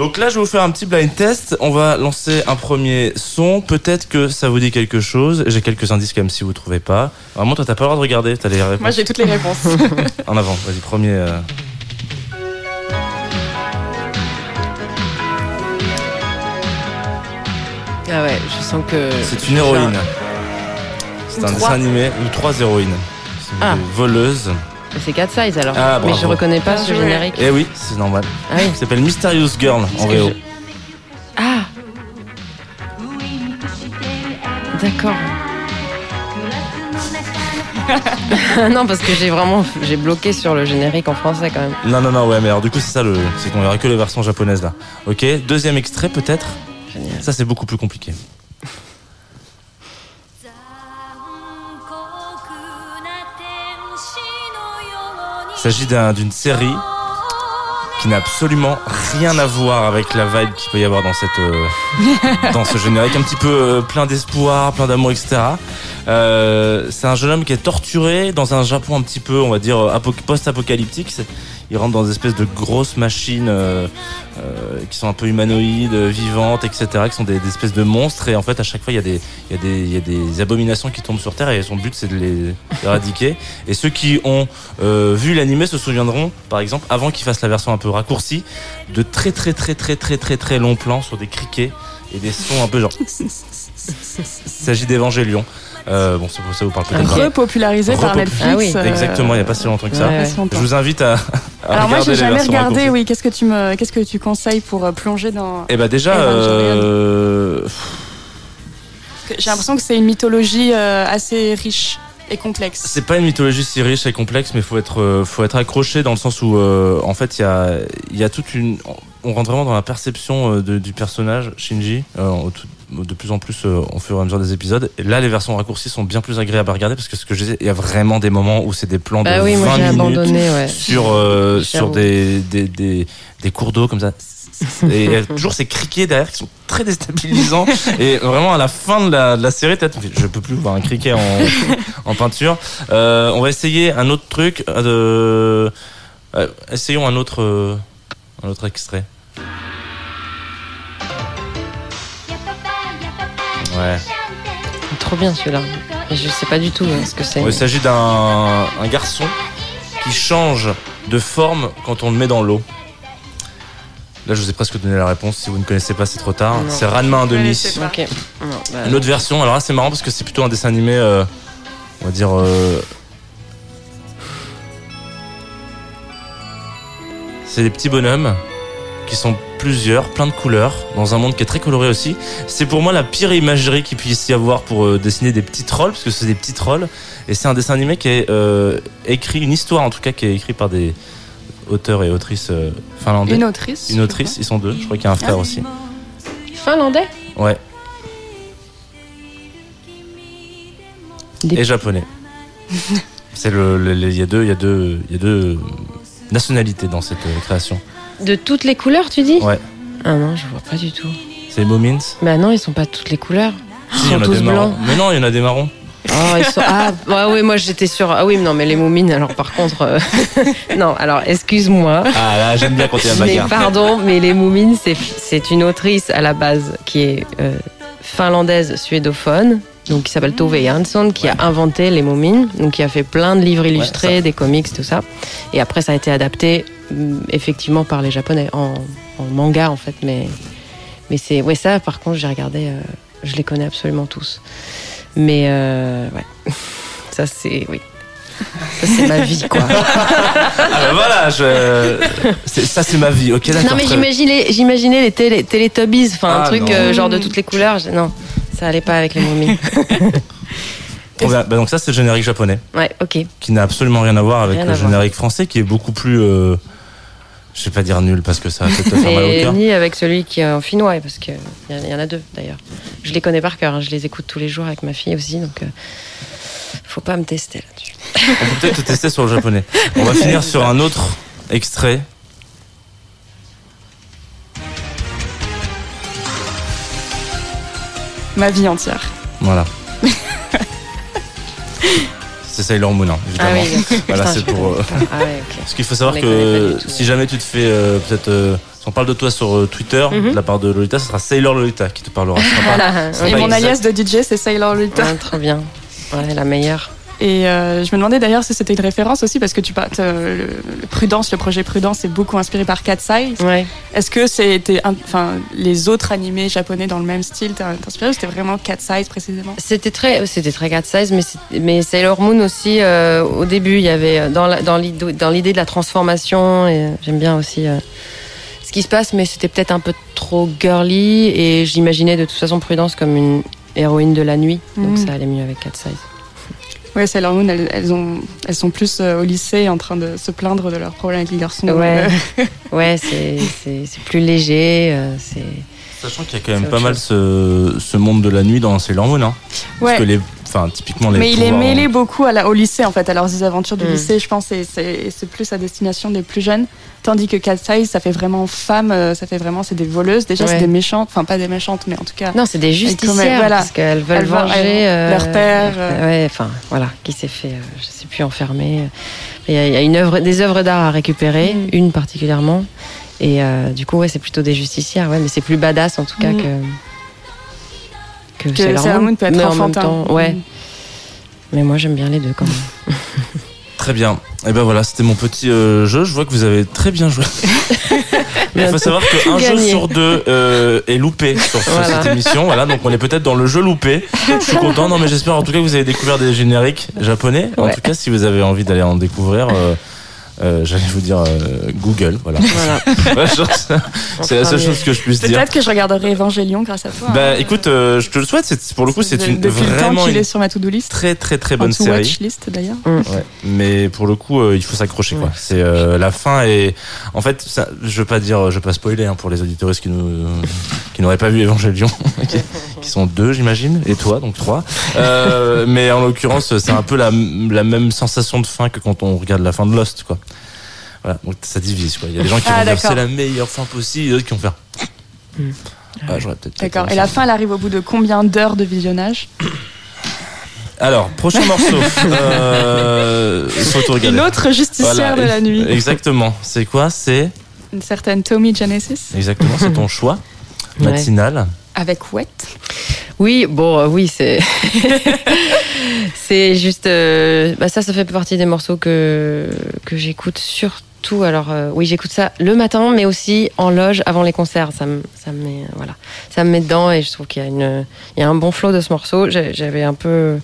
Donc là, je vais vous faire un petit blind test. On va lancer un premier son. Peut-être que ça vous dit quelque chose. J'ai quelques indices quand même si vous trouvez pas. Vraiment, toi, t'as pas le droit de regarder. T'as les réponses. Moi, j'ai toutes les réponses. En avant. Vas-y, premier. euh. Ah ouais, je sens que. C'est une héroïne. C'est un Trois. dessin animé où trois héroïnes. C'est Ah. des voleuses. C'est 4 size alors. Ah, Mais bravo. je reconnais pas ce générique. Eh oui, c'est normal. Ah oui. Il s'appelle Mysterious Girl en VO. je- Ah D'accord. non, parce que j'ai vraiment j'ai bloqué sur le générique en français quand même. Non, non, non, ouais, mais alors du coup, c'est ça le. C'est qu'on verra que les versions japonaises là. Ok, deuxième extrait peut-être? Génial. Ça, c'est beaucoup plus compliqué. Il s'agit d'un- d'une série qui n'a absolument rien à voir avec la vibe qu'il peut y avoir dans euh, ce générique. Un petit peu euh, plein d'espoir plein d'amour etc Euh, c'est un jeune homme qui est torturé dans un Japon un petit peu on va dire apo- post-apocalyptique C'est- il rentre dans des espèces de grosses machines euh, euh, qui sont un peu humanoïdes euh, vivantes etc qui sont des, des espèces de monstres et en fait à chaque fois il y a des il y a des il y a des abominations qui tombent sur terre et son but c'est de les éradiquer et ceux qui ont euh, vu l'animé se souviendront, par exemple, avant qu'il fasse la version un peu raccourcie, de très très très très très très très longs plans sur des criquets et des sons un peu genre. Il s'agit d'Evangélion. Euh, bon, ça, ça vous parle peut-être Ok. pas. Repopularisé par Repop- Netflix. Ah oui. Exactement, il n'y a pas si longtemps que ça. Ouais, ouais. Je vous invite à, à Alors moi, j'ai jamais regardé. Oui, qu'est-ce que tu me, qu'est-ce que tu conseilles pour euh, plonger dans Eh ben déjà, euh, J'ai l'impression que c'est une mythologie euh, assez riche et complexe. C'est pas une mythologie si riche et complexe, mais faut être, faut être accroché dans le sens où, euh, en fait, il y a, il y a toute une, on rentre vraiment dans la perception de- du personnage Shinji, euh, au tout- de plus en plus euh, au fur et à mesure des épisodes. Et là, les versions raccourcies sont bien plus agréables à regarder parce que ce que je disais, il y a vraiment des moments où c'est des plans Bah de oui, 20 moi minutes abandonné, ouais. sur euh, sur des, des, des, des cours d'eau comme ça. Et il y a toujours ces criquets derrière qui sont très déstabilisants. Et vraiment, à la fin de la, de la série, peut-être, je peux plus voir un criquet en, en peinture. Euh, on va essayer un autre truc. euh, de- euh, essayons un autre, euh, un autre extrait. Ouais. Trop bien celui-là. Et je sais pas du tout euh, ce que c'est. Il s'agit d'un un garçon qui change de forme quand on le met dans l'eau. Là, je vous ai presque donné la réponse. Si vous ne connaissez pas, c'est trop tard. Non. C'est Ranma un demi. connaissais pas. Ok. Non, bah, Une autre version. Alors là, c'est marrant parce que c'est plutôt un dessin animé, euh, on va dire. euh, C'est des petits bonhommes qui sont plusieurs, plein de couleurs, dans un monde qui est très coloré aussi. C'est pour moi la pire imagerie qu'il puisse y avoir pour euh, dessiner des petits trolls, parce que c'est des petits trolls. Et c'est un dessin animé qui est euh, écrit, une histoire en tout cas, qui est écrit par des auteurs et autrices euh, finlandais. Une autrice. Une autrice, ils sont deux. Je crois qu'il y a un frère aussi. Finlandais Ouais. Des- Et japonais. C'est le, le- le- il y a deux, il y a deux, il y a deux nationalités dans cette euh, création. De toutes les couleurs, tu dis Ouais. Ah non, je vois pas du tout. C'est les Moomins. Bah non, ils sont pas toutes les couleurs. Ils sont tous des marrons. blancs. Mais non, il y en a des marrons. Oh, ils sont... Ah, ouais, oui, moi j'étais sûre. Ah oui, mais non, mais les moumines, alors par contre. euh, non, alors excuse-moi. Ah là, j'aime bien quand il y a Mais bagarre. pardon, mais les Moumines, c'est, c'est une autrice à la base qui est euh, finlandaise suédophone, donc qui s'appelle Tove Jansson, qui a inventé les Moumines, donc qui a fait plein de livres illustrés, des comics, tout ça. Et après, ça a été adapté effectivement par les Japonais en, en manga en fait, mais mais c'est ouais ça. Par contre, j'ai regardé, euh, je les connais absolument tous. Mais euh, ouais, ça c'est oui. Ça, c'est ma vie, quoi. Ah bah voilà, je... ça c'est ma vie. Ok, d'accord. Non, mais j'imaginais, j'imaginais les télé, Teletubbies, enfin un Ah, truc euh, genre de toutes les couleurs. Non, ça allait pas avec les momies. Bien. Bah, donc ça c'est le générique japonais, Ouais, ok. qui n'a absolument rien à voir avec Rien le voir. générique français, qui est beaucoup plus. euh, Je vais pas dire nul parce que ça va peut-être te faire mal au cœur. ni avec celui qui est en finnois, parce qu'il y, en- y en a deux d'ailleurs. Je les connais par cœur, hein, je les écoute tous les jours avec ma fille aussi, donc euh, faut pas me tester là-dessus. On peut peut-être te tester sur le japonais. On va finir sur un autre extrait. Ma vie entière. Voilà. c'est Sailor Moon, hein, évidemment. Ah oui, Voilà, c'est pour. euh. Ah ouais. Parce qu'il faut savoir que si ouais. jamais tu te fais euh, peut-être. euh, si on parle de toi sur euh, Twitter, Mhm. de la part de Lolita, ce sera Sailor Lolita qui te parlera. Voilà, Et mon alias de DJ, c'est Sailor Lolita. Ouais, trop bien. Ouais, la meilleure. Et euh, je me demandais d'ailleurs si c'était une référence aussi, parce que tu parles, euh, le, le Prudence, le projet Prudence est beaucoup inspiré par Cat Size. Ouais. Est-ce que c'était, enfin, les autres animés japonais dans le même style inspiré ou c'était vraiment Cat Size précisément? C'était très, c'était très cat size, mais, mais Sailor Moon aussi. euh, au début, il y avait euh, dans la- dans l'idée dans l'idée de la transformation. Et euh, j'aime bien aussi euh, ce qui se passe, mais c'était peut-être un peu trop girly. Et j'imaginais de toute façon Prudence comme une héroïne de la nuit, donc Mhm. ça allait mieux avec cat size. Ouais, Sailor Moon, elles, elles ont, elles sont plus euh, au lycée en train de se plaindre de leurs problèmes avec les garçons. Ouais. Euh, Ouais, c'est c'est c'est plus léger. euh, c'est Sachant qu'il y a quand même C'est pas mal ce, ce monde de la nuit dans Sailor Moon. Hein. Parce ouais. que les. Enfin, typiquement les. Mais il est mêlé beaucoup à la, au lycée, en fait, à leurs aventures du Mm. lycée, je pense, et c'est plus à destination des plus jeunes. Tandis que Cat Size, ça fait vraiment femme, euh, ça fait vraiment, c'est des voleuses. Déjà, Ouais. c'est des méchantes, enfin, pas des méchantes, mais en tout cas. non, c'est des justicières voilà. parce qu'elles veulent Elles venger elles- leur père, euh. Ouais, enfin voilà, qui s'est fait, euh, je sais plus enfermer. Il y a, il y a une œuvre, des œuvres d'art à récupérer, Mm. une particulièrement. Et euh, du coup, ouais, c'est plutôt des justicières, ouais, mais c'est plus badass en tout cas Mm. que que, Que Sailor Sailor Moon. Moon peut être mais en même temps, ouais. Mm. Mais moi, j'aime bien les deux quand même. Très bien. Et ben voilà, c'était mon petit euh, jeu. Je vois que vous avez très bien joué. Il faut savoir qu'un jeu sur deux euh, est loupé sur, sur Voilà. cette émission. Voilà, donc on est peut-être dans le jeu loupé. Je suis content. Non, mais j'espère en tout cas que vous avez découvert des génériques japonais. En Ouais. tout cas, si vous avez envie d'aller en découvrir, euh, euh, j'allais vous dire euh, Google. Voilà. Voilà. C'est la seule chose que je puisse dire. Peut-être que je regarderai Evangelion grâce à toi. Bah hein. écoute, euh, je te le souhaite. c'est- Pour le coup, c'est une vraiment qu'il une est sur ma to-do list. très très très bonne to série. watch list d'ailleurs. Ouais, mais pour le coup, euh, il faut s'accrocher quoi. Ouais. C'est euh, la fin et en fait, ça, je veux pas dire, je veux pas spoiler hein, pour les auditeurs qui nous qui n'auraient pas vu Evangelion, qui, qui sont deux j'imagine, et toi donc trois. Euh, mais en l'occurrence, c'est un peu la, la même sensation de fin que quand on regarde la fin de Lost quoi. Voilà, donc ça divise quoi. Il y a des gens qui Ah, vont dire c'est la meilleure fin possible, et d'autres qui vont faire. Mm. Ah. D'accord. Et la fin, elle arrive au bout de combien d'heures de visionnage? Alors, prochain morceau. euh. Une autre justicière Voilà, de la nuit. Exactement. C'est quoi? C'est Une certaine Tommy Genesis? Exactement, c'est ton choix Ouais. Avec Wet. Oui, bon, euh, oui, c'est. c'est juste. euh, bah, ça, ça fait partie des morceaux que, que j'écoute surtout. Alors, euh, oui, j'écoute ça le matin, mais aussi en loge avant les concerts. Ça me, ça me, met, voilà. ça me met dedans et je trouve qu'il y a, une, il y a un bon flow de ce morceau. J'avais un peu.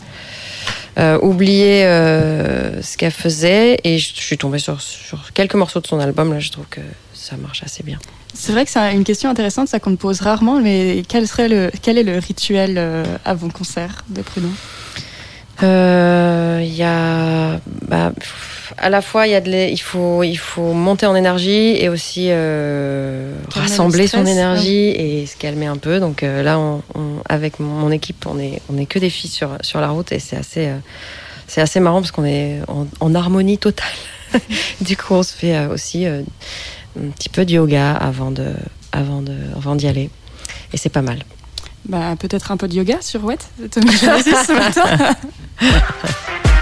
oublié ce qu'elle faisait et je suis tombée sur, sur quelques morceaux de son album. Là, je trouve que ça marche assez bien. C'est vrai que c'est une question intéressante, ça qu'on me pose rarement, mais quel, serait le, quel est le rituel euh, avant concert de Prudent Euh, Il y a, bah, à la fois, il y a de il faut, il faut monter en énergie et aussi euh, le rassembler son énergie et se calmer un peu. Donc euh, là, on, on- avec mon, équipe, on est, on est que des filles sur, sur la route et c'est assez, euh, c'est assez marrant parce qu'on est en, en harmonie totale. du coup, on se fait aussi euh, un petit peu de yoga avant de, avant de, avant d'y aller et c'est pas mal. bah, Peut-être un peu de yoga sur Wet ce matin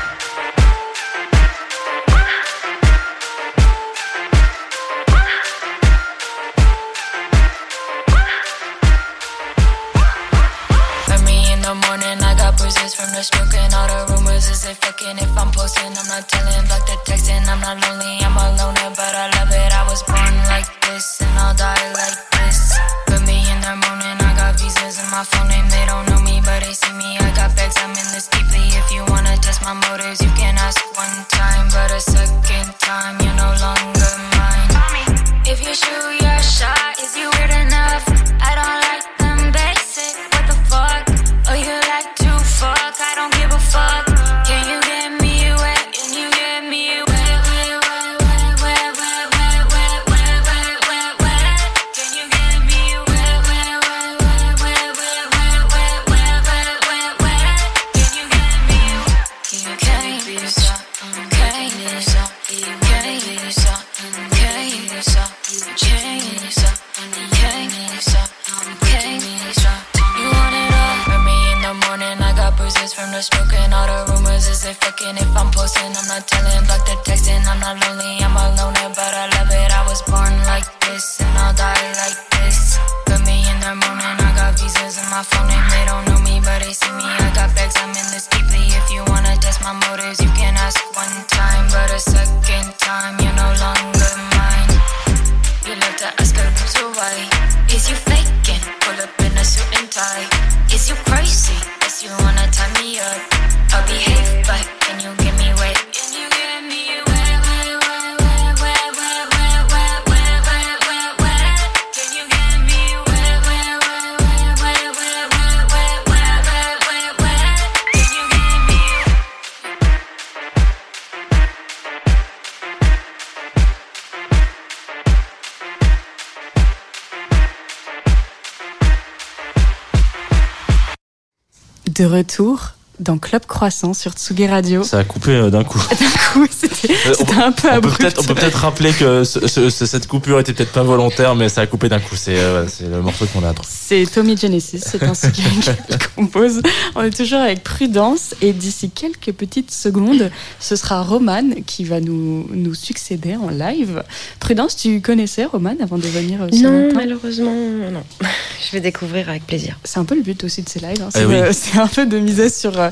retour dans Club Croissant sur Tsugi Radio. Ça a coupé euh, d'un coup. D'un coup, c'était Euh, on- c'était un peu On peut abrupt. peut-être on peut peut-être rappeler que ce- ce- ce- cette coupure était peut-être pas volontaire, mais ça a coupé d'un coup. C'est euh, le morceau qu'on a. C'est Tommy Genesis, c'est un Tsugi qui compose. On est toujours avec Prudence et d'ici quelques petites secondes, ce sera Roman qui va nous, nous succéder en live. Prudence, tu connaissais Roman avant de venir euh, ce Non, matin? malheureusement, non. Je vais découvrir avec plaisir. C'est un peu le but aussi de ces lives. hein. C'est Eh oui. c'est un peu de miser sur euh,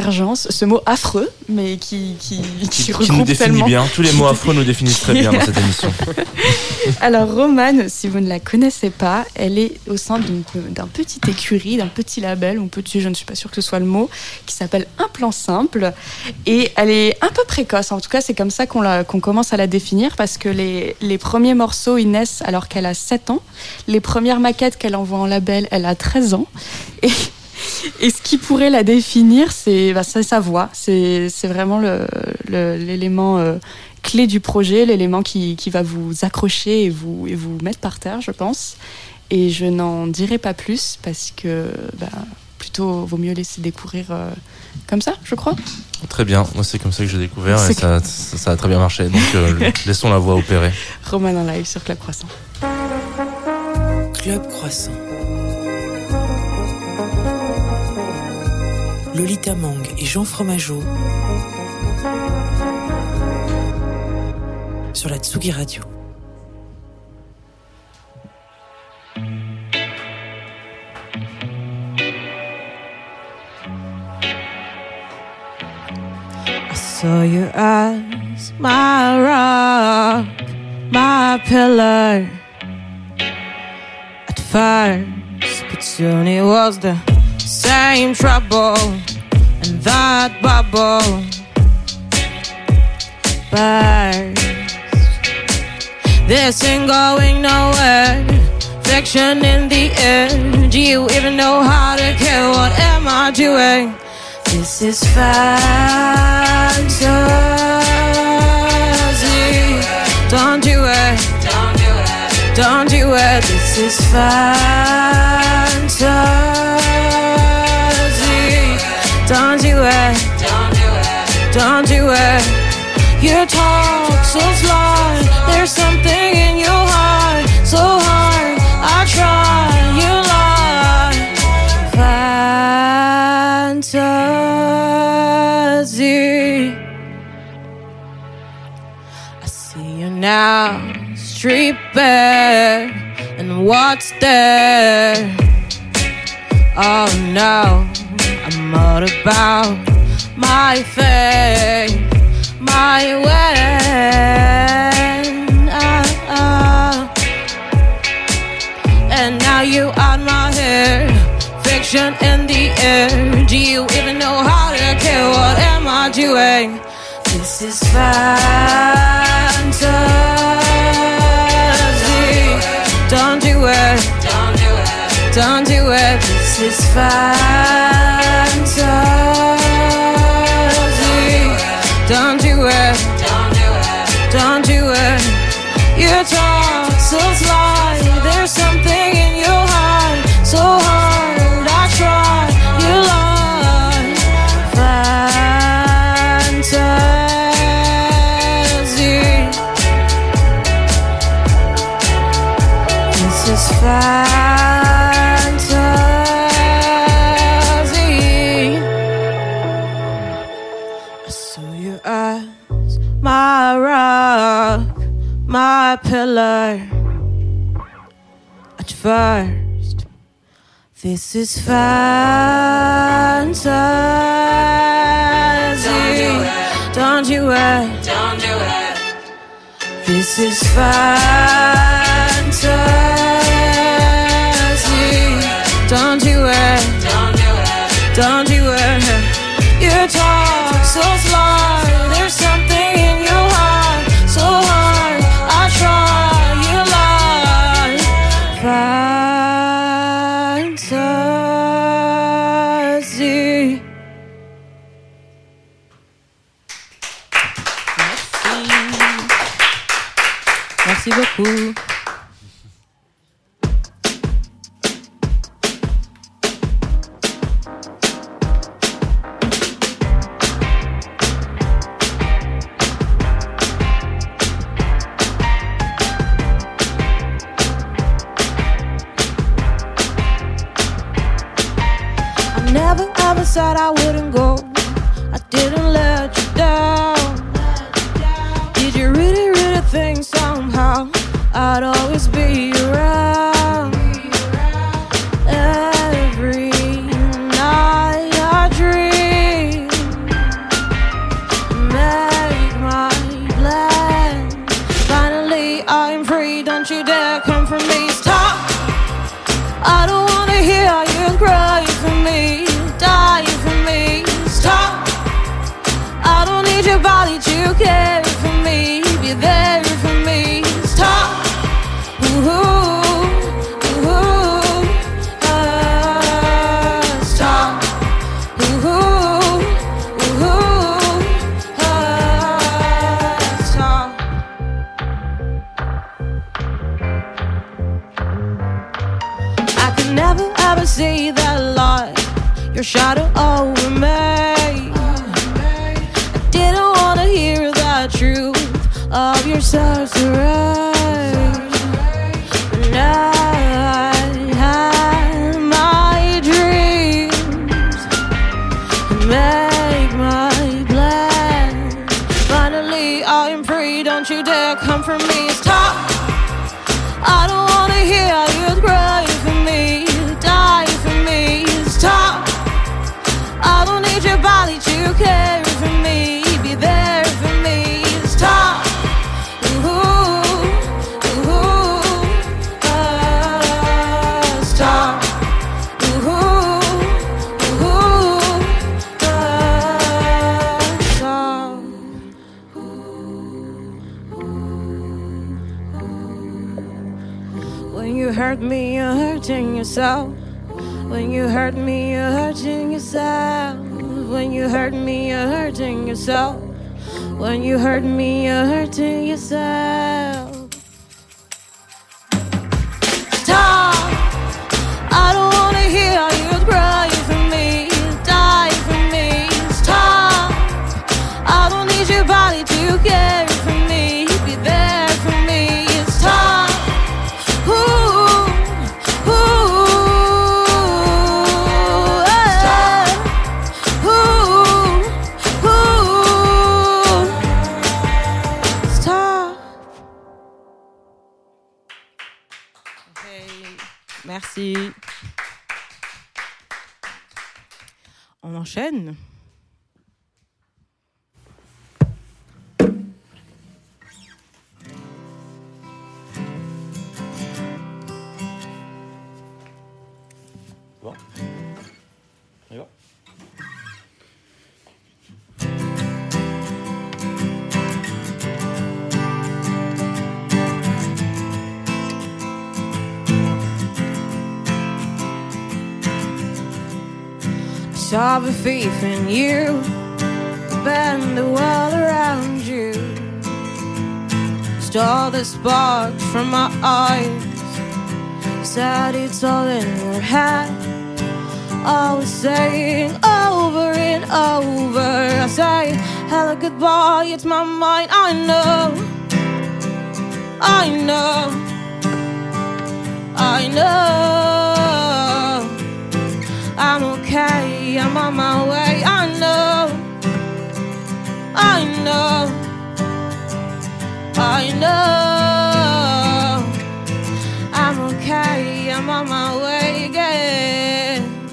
ce mot affreux, mais qui, qui, qui, Qui, nous définit tellement. bien. Tous les mots affreux nous définissent très bien dans cette émission. Alors, Romane, si vous ne la connaissez pas, elle est au sein d'un petit écurie, d'un petit label, ou petit, je ne suis pas sûre que ce soit le mot, qui s'appelle Un Plan Simple. Et elle est un peu précoce, en tout cas, c'est comme ça qu'on qu'on commence à la définir, parce que les, les premiers morceaux, ils naissent alors qu'elle a 7 ans. Les premières maquettes qu'elle envoie en label, elle a 13 ans. Et. Et ce qui pourrait la définir, c'est bah, sa voix. C'est vraiment le- le- l'élément euh, clé du projet, l'élément qui, qui va vous accrocher et vous, et vous mettre par terre, je pense. Et je n'en dirai pas plus parce que bah, plutôt vaut mieux laisser découvrir euh, comme ça, je crois. Très bien. Moi, c'est comme ça que j'ai découvert et C'est ça, ça, ça a très bien marché. Donc, euh, laissons la voix opérer. Roman en live sur Club Croissant. Club Croissant. Lolita Mang et Jean Fromageau sur la Tsugi Radio. I saw your eyes, my rock, my pillar. At first, but soon it was the same trouble and that bubble burst. This ain't going nowhere. Fiction in the air. Do you even know how to care? What am I doing? This is fantasy. Don't do it. Don't do it. Don't do it. This is fantasy. Don't do it. Don't do it. You talk so slow. There's something in your heart so hard. I try. You lie. Fantasy. I see you now, street bare, and what's there? Oh no, I'm all about my fate, my way. Ah, ah. And now you on my hair, fiction in the air. Do you even know how to care? What am I doing? This is fantasy. Don't do it. Don't do it. Don't do it. This is fantasy. First, this is fantasy. Don't do it? Don't do it. This is fantasy. Don't do it? Don't do it. Don't you it? You talk so slow. Beaucoup. Saw the faith in you, bend the world around you. Stole the sparks from my eyes, said it's all in your head. I was saying over and over, I say hello goodbye, it's my mind. I know, I know, I know. I'm okay, I'm on my way. I know, I know, I know. I'm okay, I'm on my way again.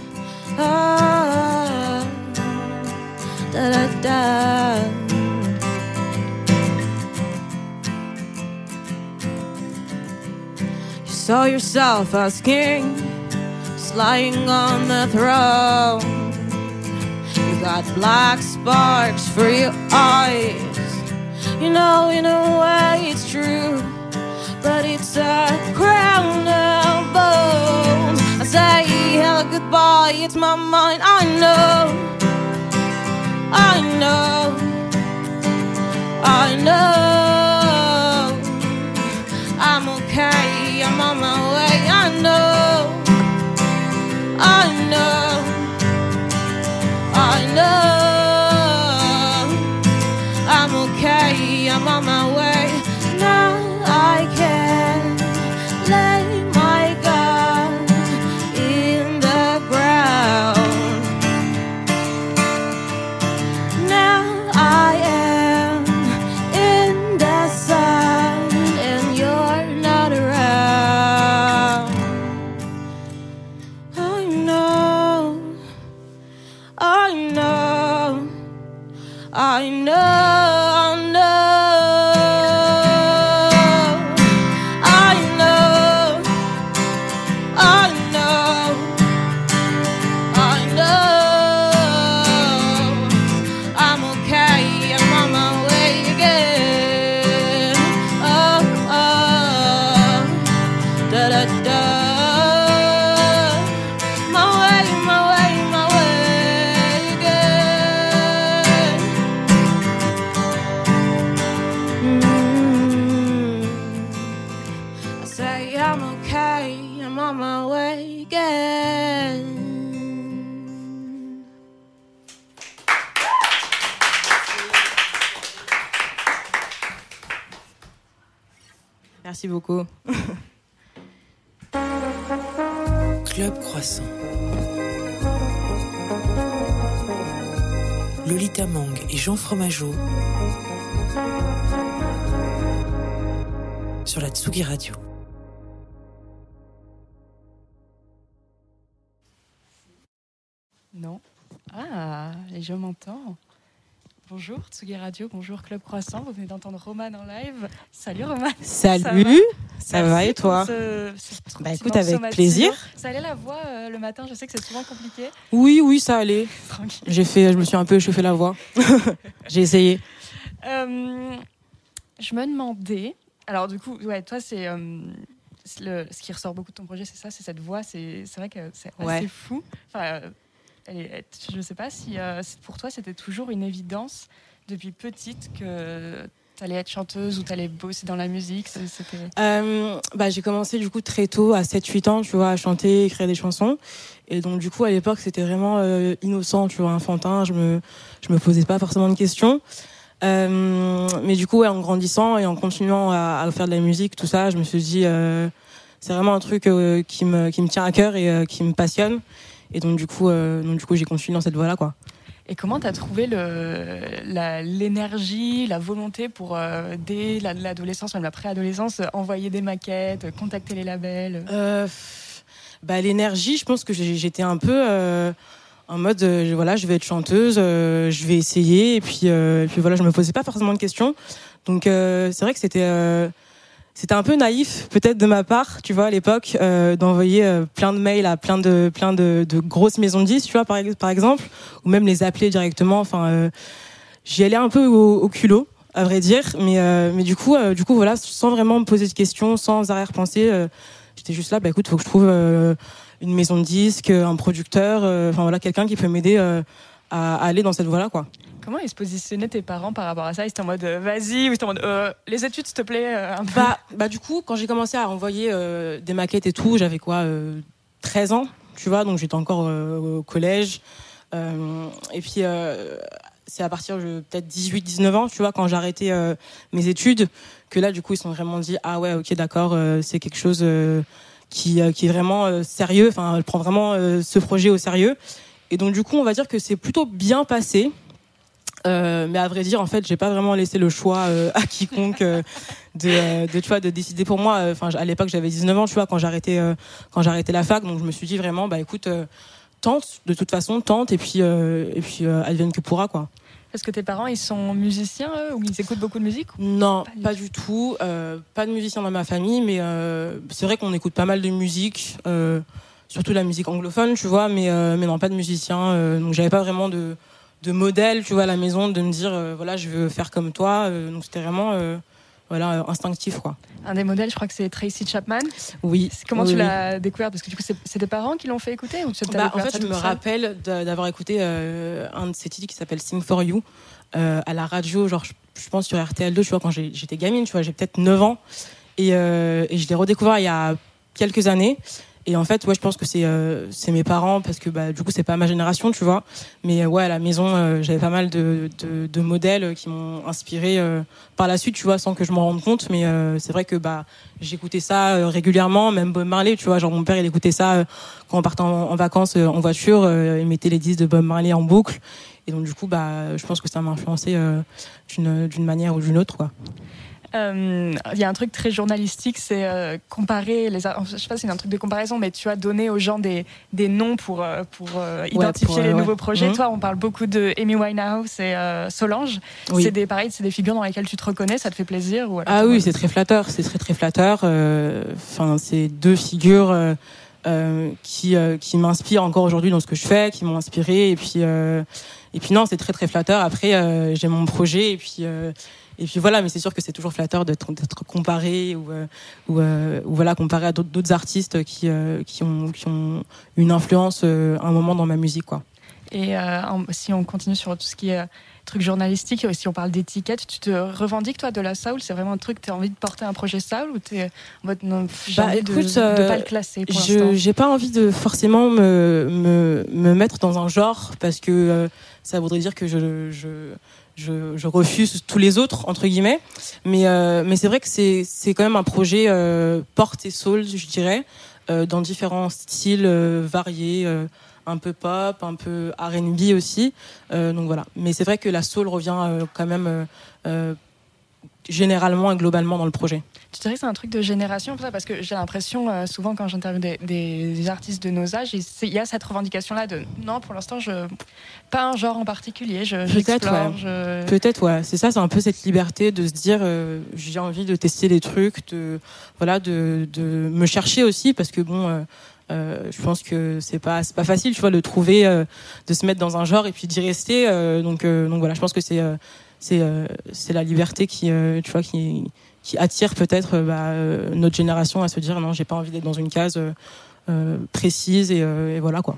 Oh, da da da. You saw yourself as king lying on the throne. You got black sparks for your eyes. You know, in a way, it's true, but it's a crown of bones. I say hello goodbye, it's my mind. I know, I know, I know. I'm okay, I'm on my way. I know. I know, I know, Merci beaucoup. Club Croissant. Lolita Mang et Jean Fromageau sur la Tsugi Radio. Non. Ah, et je m'entends. Bonjour Tsugi Radio, bonjour Club Croissant. Vous venez d'entendre Roman en live. Salut Roman. Salut, ça, va et toi pour ce- ce Bah écoute, avec plaisir. Ça allait la voix euh, le matin, je sais que c'est souvent compliqué. Oui, oui, ça allait. Tranquille. J'ai fait, je me suis un peu chauffé la voix. J'ai essayé. Euh, je me demandais. Alors, du coup, ouais, toi, c'est. euh, le- ce qui ressort beaucoup de ton projet, c'est ça, c'est cette voix. C'est c'est vrai que c'est Ouais. assez fou. Enfin, je ne sais pas si euh, c'est- pour toi c'était toujours une évidence depuis petite que tu allais être chanteuse ou tu allais bosser dans la musique. Euh, bah, j'ai commencé du coup très tôt, à 7-8 ans, tu vois, à chanter, écrire des chansons. Et donc du coup, à l'époque, c'était vraiment euh, innocent, tu vois, enfantin. Je me, je me posais pas forcément de questions. Mais du coup, en grandissant et en continuant à, à faire de la musique, tout ça, je me suis dit, c'est vraiment un truc qui, me, qui me tient à cœur et qui me passionne. Et donc du coup, euh, donc du coup, j'ai continué dans cette voie-là, quoi. Et comment tu as trouvé la- l'énergie, la, volonté pour, euh, dès la- l'adolescence, même la préadolescence, envoyer des maquettes, contacter les labels? Euh, bah, l'énergie, je pense que j'étais un peu euh, en mode, voilà, je vais être chanteuse, je vais essayer, et puis, et puis voilà, je me posais pas forcément de questions. Donc c'est vrai que c'était c'était un peu naïf, peut-être de ma part, tu vois, à l'époque, euh, d'envoyer euh, plein de mails à plein de plein de, de grosses maisons de disques, tu vois, par, ex- par exemple, ou même les appeler directement. Enfin, euh, j'y allais un peu au, culot à vrai dire mais euh, mais du coup euh, du coup voilà sans vraiment me poser de questions sans arrière-pensée j'étais juste là bah écoute faut que je trouve une maison de disques un producteur enfin voilà quelqu'un qui peut m'aider à, aller dans cette voie là quoi. Comment ils se positionnaient tes parents par rapport à ça? Ils étaient en mode euh, vas-y ou ils étaient en mode euh, les études, s'il te plaît euh, un peu. Bah bah du coup quand j'ai commencé à envoyer euh, des maquettes et tout j'avais quoi euh, 13 ans tu vois donc j'étais encore au collège. Et puis c'est à partir de peut-être 18 19 ans tu vois quand j'ai arrêté mes études que là du coup ils se sont vraiment dit ah ouais ok d'accord c'est quelque chose qui qui est vraiment sérieux enfin elle prend vraiment ce projet au sérieux et donc du coup on va dire que c'est plutôt bien passé Euh, mais à vrai dire, en fait, j'ai pas vraiment laissé le choix euh, à quiconque euh, de, de, tu vois, de décider pour moi. Enfin, à l'époque, j'avais 19 ans, tu vois, quand euh, quand arrêté la fac. Donc, je me suis dit vraiment, bah écoute, tente, de toute façon, tente, et puis, et puis, advienne que pourra, quoi. Est-ce que tes parents, ils sont musiciens eux, ou ils écoutent beaucoup de musique? Non, Pas du pas du tout. Pas de musiciens dans ma famille, mais c'est vrai qu'on écoute pas mal de musique, surtout la musique anglophone, tu vois, mais, euh, mais non, pas de musiciens. euh, donc j'avais pas vraiment de, de modèle, tu vois, à la maison, de me dire, euh, voilà, je veux faire comme toi. donc c'était vraiment, voilà, instinctif, quoi. Un des modèles, je crois que c'est Tracy Chapman. Oui. Comment oui, tu oui. l'as découvert? Parce que du coup, c'est tes parents qui l'ont fait écouter ou tu t'as Bah, en fait, je me rappelle d'a- d'avoir écouté un de ces titres qui s'appelle Sing for You à la radio, genre, je, pense sur RTL2, tu vois, quand j'étais gamine, tu vois, j'ai peut-être 9 ans. Et, et je l'ai redécouvert il y a quelques années. Et en fait, ouais, je pense que c'est euh, c'est mes parents parce que bah, du coup, c'est pas ma génération, tu vois. Mais euh, ouais, à la maison, euh, j'avais pas mal de, de, de modèles qui m'ont inspiré euh, par la suite, tu vois, sans que je m'en rende compte. Mais euh, c'est vrai que bah, j'écoutais ça régulièrement, même Bob Marley, tu vois. Genre, mon père, il écoutait ça quand on partait en, en vacances en voiture. il mettait les disques de Bob Marley en boucle. Et donc, du coup, bah, je pense que ça m'a influencé d'une manière ou d'une autre, quoi. Euh, Il y a un truc très journalistique, c'est euh, comparer les. Je sais pas si c'est un truc de comparaison, mais tu as donné aux gens des, des noms pour, euh, pour euh, identifier pour, les ouais. nouveaux projets. Mhm. Toi, on parle beaucoup de Amy Winehouse et euh, Solange. Oui. C'est des pareil, c'est des figures dans lesquelles tu te reconnais, ça te fait plaisir ou Ah oui, c'est très flatteur, c'est très très flatteur. euh, Enfin, c'est deux figures euh, euh, qui euh, qui m'inspirent encore aujourd'hui dans ce que je fais, qui m'ont inspiré. Et puis euh, et puis non, c'est très très flatteur. Après, euh, j'ai mon projet et puis euh, et puis voilà. Mais c'est sûr que c'est toujours flatteur d'être comparé ou euh, ou, euh, ou voilà comparé à d'autres artistes qui euh, qui ont qui ont une influence un moment dans ma musique quoi. Et si on continue sur tout ce qui est truc journalistique, si on parle d'étiquette, tu te revendiques toi de la soul? C'est vraiment un truc, tu as envie de porter un projet soul ou tu es en mode non, j'ai Bah, envie de écoute, euh, pas le classer pour je j'ai pas envie de forcément me, me, me mettre dans un genre parce que euh, ça voudrait dire que je, je, je, refuse tous les autres entre guillemets. Mais euh, mais c'est vrai que c'est c'est quand même un projet euh, porte et soul je dirais euh, dans différents styles variés un peu pop un peu R&B aussi. Donc voilà. Mais c'est vrai que la soul revient quand même généralement et globalement dans le projet Tu dirais que c'est un truc de génération Parce que j'ai l'impression, euh, souvent quand j'interviewe des, des- des artistes de nos âges, il y a cette revendication-là de non, pour l'instant, je pas un genre en particulier, je, Peut-être, ouais. je- Peut-être, ouais. C'est ça, c'est un peu cette liberté de se dire, euh, j'ai envie de tester des trucs, de voilà, de, de me chercher aussi, parce que bon, euh, euh, je pense que c'est pas c'est pas facile, tu vois, de trouver, euh, de se mettre dans un genre et puis d'y rester. euh, donc donc voilà, je pense que c'est c'est euh, c'est la liberté qui euh, tu vois qui qui attire peut-être euh, bah, notre génération à se dire non, j'ai pas envie d'être dans une case précise et, et voilà quoi.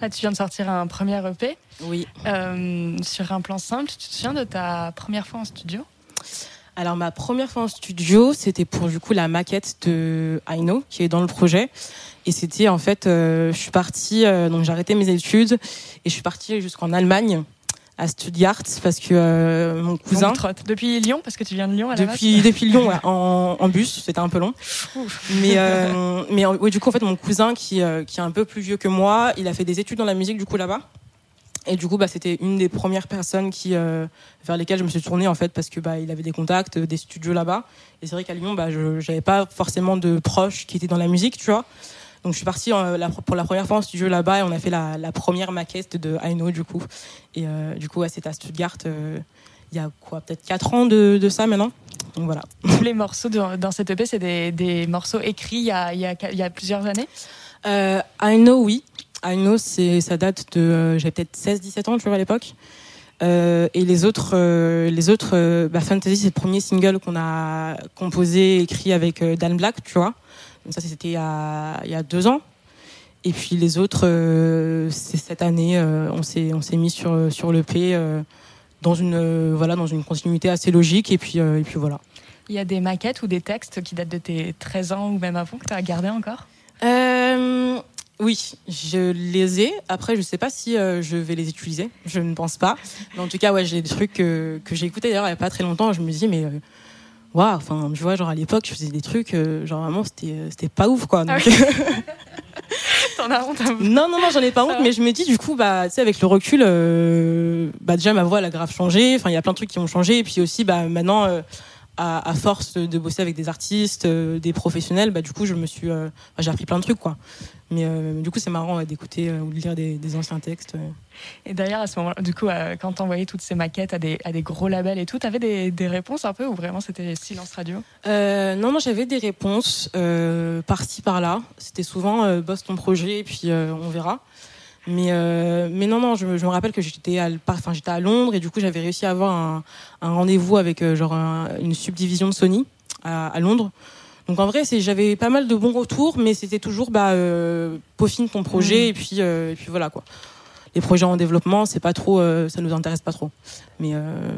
Là, tu viens de sortir un premier EP. Oui. Euh, sur un plan simple, tu te souviens de ta première fois en studio? Alors ma première fois en studio, c'était pour du coup la maquette de I Know qui est dans le projet. Et c'était en fait, euh, je suis partie, euh, donc j'ai arrêté mes études et je suis partie jusqu'en Allemagne à Stuttgart parce que euh, mon cousin. Longue trotte. Depuis Lyon, parce que tu viens de Lyon à la Depuis, base depuis Lyon, ouais, en, en bus, c'était un peu long. Mais, euh, mais euh, ouais, du coup, en fait, mon cousin qui, euh, qui est un peu plus vieux que moi, il a fait des études dans la musique du coup là-bas. Et du coup, bah, c'était une des premières personnes qui, vers lesquelles je me suis tournée en fait parce que bah, il avait des contacts, des studios là-bas. Et c'est vrai qu'à Lyon, bah, je n'avais pas forcément de proches qui étaient dans la musique, tu vois. Donc je suis partie euh, la- pour la première fois en studio là-bas et on a fait la, la première maquette de I Know du coup. Et euh, du coup, ouais, c'était à Stuttgart euh, il y a quoi, peut-être 4 ans de, de ça maintenant. Donc voilà. Tous les morceaux de- dans cette EP, c'est des, des morceaux écrits il y a, il y a- il y a plusieurs années? Euh, I Know, oui. I Know, ça date de. j'avais peut-être 16-17 ans, tu vois, à l'époque. Euh, et les autres, euh, les autres euh, bah, Fantasy, c'est le premier single qu'on a composé, écrit avec Dan Black, tu vois. Donc ça, c'était il y a, il y a deux ans. Et puis les autres, euh, c'est cette année, euh, on s'est, on s'est mis sur, sur l'EP euh, dans, une, euh, voilà, dans une continuité assez logique. Et puis, euh, et puis voilà. Il y a des maquettes ou des textes qui datent de tes 13 ans ou même avant que tu as gardé encore? Euh, oui, je les ai. Après, je sais pas si euh, je vais les utiliser. Je ne pense pas. Mais en tout cas, ouais, j'ai des trucs que, que j'ai écoutés d'ailleurs il y a pas très longtemps. Je me dis, mais euh, waouh, enfin, tu vois, genre à l'époque, je faisais des trucs, euh, genre vraiment, c'était, euh, c'était pas ouf, quoi. Ah Donc- T'en as honte un peu non, non, non, j'en ai pas honte, mais je me dis, du coup, bah, tu sais, avec le recul, euh, bah, déjà, ma voix, elle a grave changé. Enfin, il y a plein de trucs qui ont changé. Et puis aussi, bah, maintenant, à, à force de bosser avec des artistes, des professionnels, bah, du coup, je me suis, j'ai appris plein de trucs, quoi. Mais euh, du coup, c'est marrant ouais, d'écouter euh, ou de lire des, des anciens textes. euh. Et d'ailleurs, à ce moment du coup, euh, quand t'envoyais toutes ces maquettes à des, à des gros labels et tout, t'avais des, des réponses un peu ou vraiment c'était silence radio? Non, non, j'avais des réponses par-ci par-là. C'était souvent bosse ton projet et puis on verra. Mais mais non, non, je, me- je me rappelle que j'étais à, l- par- enfin, j'étais à Londres et du coup j'avais réussi à avoir un, un rendez-vous avec genre un- une subdivision de Sony à, à Londres. Donc en vrai, j'avais pas mal de bons retours, mais c'était toujours bah euh, peaufine ton projet Mm. et puis euh, et puis voilà quoi. Les projets en développement, c'est pas trop, euh, ça nous intéresse pas trop. Mais euh,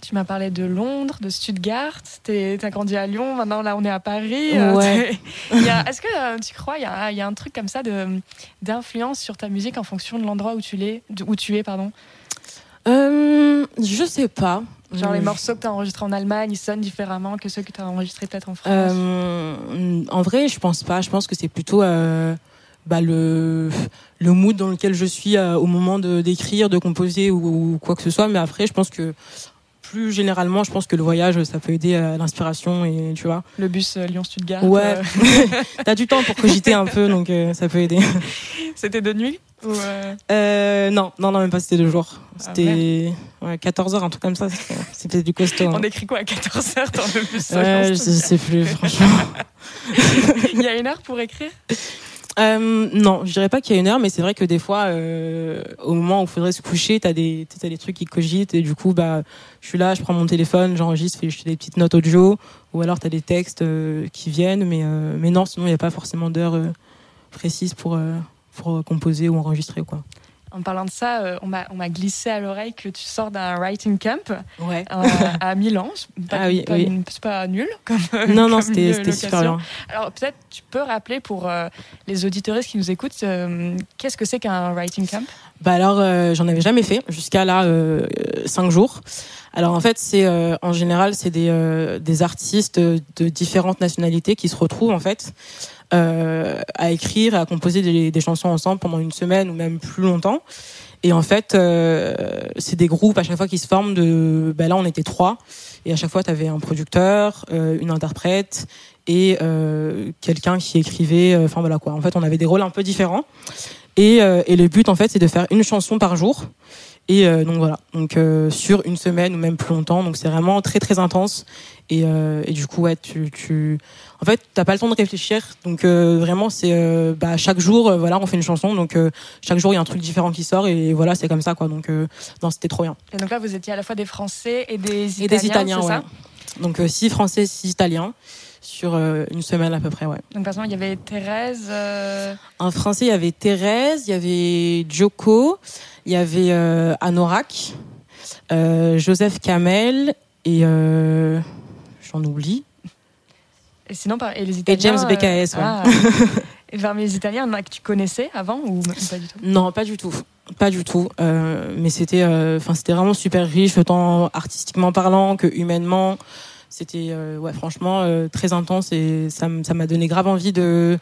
Tu m'as parlé de Londres, de Stuttgart, t'es- t'as grandi à Lyon, maintenant là on est à Paris. Ouais. Est-ce que tu crois il y, a, il y a un truc comme ça d'influence sur ta musique en fonction de l'endroit où tu l'es, où tu es pardon? Je sais pas. Genre les morceaux que tu as enregistrés en Allemagne, ils sonnent différemment que ceux que tu as enregistrés peut-être en France. Euh, en vrai, je pense pas. Je pense que c'est plutôt euh, bah, le, le mood dans lequel je suis euh, au moment de- d'écrire, de, composer ou, ou quoi que ce soit. Mais après, je pense que plus généralement, je pense que le voyage, ça peut aider à l'inspiration et tu vois. Le bus euh, Lyon-Stuttgart, Ouais. euh, T'as du temps pour cogiter un peu, donc euh, ça peut aider. c'était de nuit ou, euh, Euh, non, non, non, même pas. C'était deux jours. Ah, C'était ouais, 14 heures, un truc comme ça. C'était- du costaud. hein. On écrit quoi à 14h dans le bus Ouais, je sais plus, franchement. Il y a une heure pour écrire? Euh, non, je dirais pas qu'il y a une heure, mais c'est vrai que des fois, euh, au moment où il faudrait se coucher, t'as des, t'as des trucs qui cogitent et du coup, bah, je suis là, je prends mon téléphone, j'enregistre, je fais des petites notes audio, ou alors t'as des textes euh, qui viennent, mais euh, mais non, sinon il n'y a pas forcément d'heure euh, précise pour pour composer ou enregistrer quoi. En parlant de ça, euh, on m'a glissé à l'oreille que tu sors d'un writing camp Ouais. euh, à Milan. C'est pas, Ah oui, pas oui. une- c'est pas nul comme Non, non, comme c'était super bien. Alors peut-être tu peux rappeler pour euh, les auditeuristes qui nous écoutent, euh, qu'est-ce que c'est qu'un writing camp? Bah alors, j'en avais jamais fait jusqu'à là cinq jours. Alors en fait, c'est en général c'est des des artistes de différentes nationalités qui se retrouvent en fait à écrire, et à composer des, chansons ensemble pendant une semaine ou même plus longtemps. Et en fait, euh, c'est des groupes à chaque fois qui se forment de. Bah là, on était trois, et à chaque fois, tu avais un producteur, euh, une interprète et euh, quelqu'un qui écrivait. euh, Enfin voilà quoi. En fait, on avait des rôles un peu différents. Et, euh, et le but, en fait, c'est de faire une chanson par jour. Et euh, donc voilà, donc euh, sur une semaine ou même plus longtemps. Donc c'est vraiment très très intense. Et, euh, et du coup, ouais, tu, tu... en fait, t'as pas le temps de réfléchir. Donc vraiment, c'est bah, chaque jour, voilà, on fait une chanson. Donc chaque jour, il y a un truc différent qui sort. Et voilà, c'est comme ça, quoi. Donc non, c'était trop bien. Et donc là, vous étiez à la fois des Français et des Italiens, Et des Italiens, ouais. ça Donc euh, six français, six italiens sur euh, une semaine à peu près, ouais. Donc, par exemple, il y avait Thérèse. euh, En français, il y avait Thérèse, il y avait Joko, il y avait euh, Anorak, euh, Joseph Kamel et euh, j'en oublie. Et sinon, et les Italiens. James BKS, ouais. ah. et parmi les Italiens, il y en a que tu connaissais avant ou pas du tout? Non, pas du tout. Pas du tout. Mais c'était, enfin, c'était vraiment super riche, autant artistiquement parlant que humainement. C'était, euh, ouais, franchement, euh, très intense et ça, m'a donné grave envie de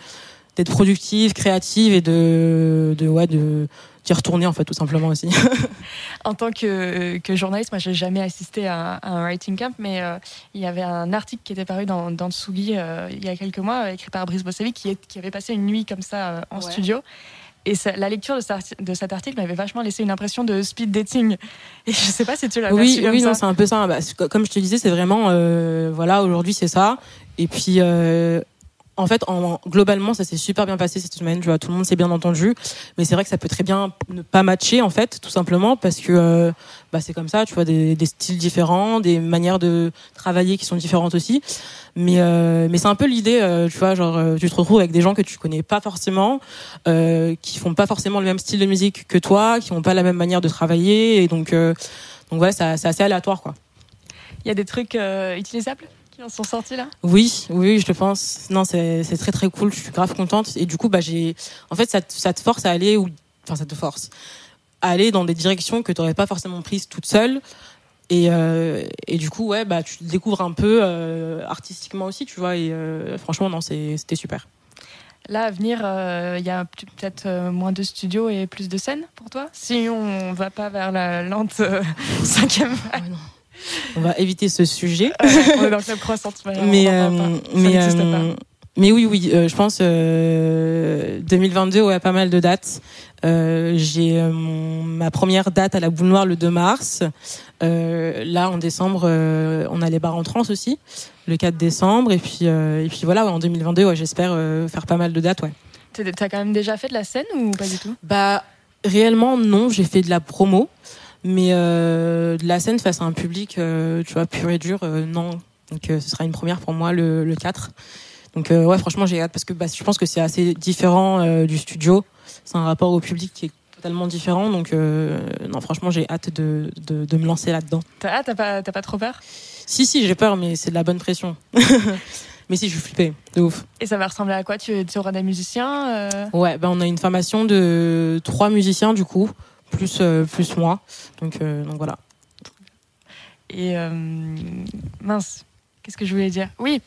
d'être productive, créative et de, de, ouais, de d'y retourner en fait, tout simplement aussi. En tant que, que journaliste, moi, j'ai jamais assisté à, à un writing camp, mais euh, il y avait un article qui était paru dans, dans Tsugi euh, il y a quelques mois, écrit par Brice Bossevi, qui, est- qui avait passé une nuit comme ça euh, en Ouais. studio. Et ça- la lecture de, cet arti- de cet article m'avait vachement laissé une impression de speed dating. Et je sais pas si tu l'as oui, perçu comme oui, ça. non, c'est un peu ça. Bah, comme je te disais, c'est vraiment, euh, voilà, aujourd'hui c'est ça. Et puis, euh, en fait, en, globalement, ça s'est super bien passé cette semaine. Tu vois, tout le monde s'est bien entendu. Mais c'est vrai que ça peut très bien ne pas matcher, en fait, tout simplement parce que euh, bah, c'est comme ça. Tu vois, des, des styles différents, des manières de travailler qui sont différentes aussi. Mais, euh, mais c'est un peu l'idée, euh, tu vois, genre, euh, tu te retrouves avec des gens que tu connais pas forcément, qui font pas forcément le même style de musique que toi, qui ont pas la même manière de travailler, et donc, donc ouais, ça- c'est assez aléatoire, quoi. Il y a des trucs utilisables? Qui en sont sortis là? Oui, oui, je le pense. Non, c'est très très cool. Je suis grave contente. Et du coup, bah j'ai, en fait, ça, te- ça te force à aller où, enfin, ça te force à aller dans des directions que tu n'aurais pas forcément prises toute seule. Et, euh, et du coup, ouais, bah tu découvres un peu euh, artistiquement aussi, tu vois. Et euh, franchement, non, c'était super. Là, à venir, euh, il y a peut-être moins de studios et plus de scènes pour toi? Si on va pas vers la lente euh, cinquième vague. On va éviter ce sujet. On est dans le club croissant. mais euh. Ça mais euh, pas. mais oui oui euh, je pense euh, 2022 ouais pas mal de dates j'ai ma première date à la boule noire le 2 mars là en décembre on a les bars en trans aussi le 4 décembre et puis et puis voilà ouais, en 2022 ouais, j'espère faire pas mal de dates ouais T'as quand même déjà fait de la scène ou pas du tout? Bah réellement non j'ai fait de la promo mais euh, de la scène face à un public euh, tu vois pur et dur euh, non. Donc euh, ce sera une première pour moi le, le 4 donc euh, ouais franchement j'ai hâte parce que bah, je pense que c'est assez différent euh, du studio. C'est un rapport au public qui est totalement différent. Donc euh, non franchement j'ai hâte de, de, de me lancer là dedans T'as ah, t'as pas, t'as pas trop peur? Si si j'ai peur mais c'est de la bonne pression. Mais si je suis flippée de ouf. Et ça va ressembler à quoi? Tu, tu auras des musiciens euh, Ouais, ben on a une formation de trois musiciens du coup, plus euh, plus moi. Donc euh, donc voilà. Et euh, mince, qu'est-ce que je voulais dire? Oui,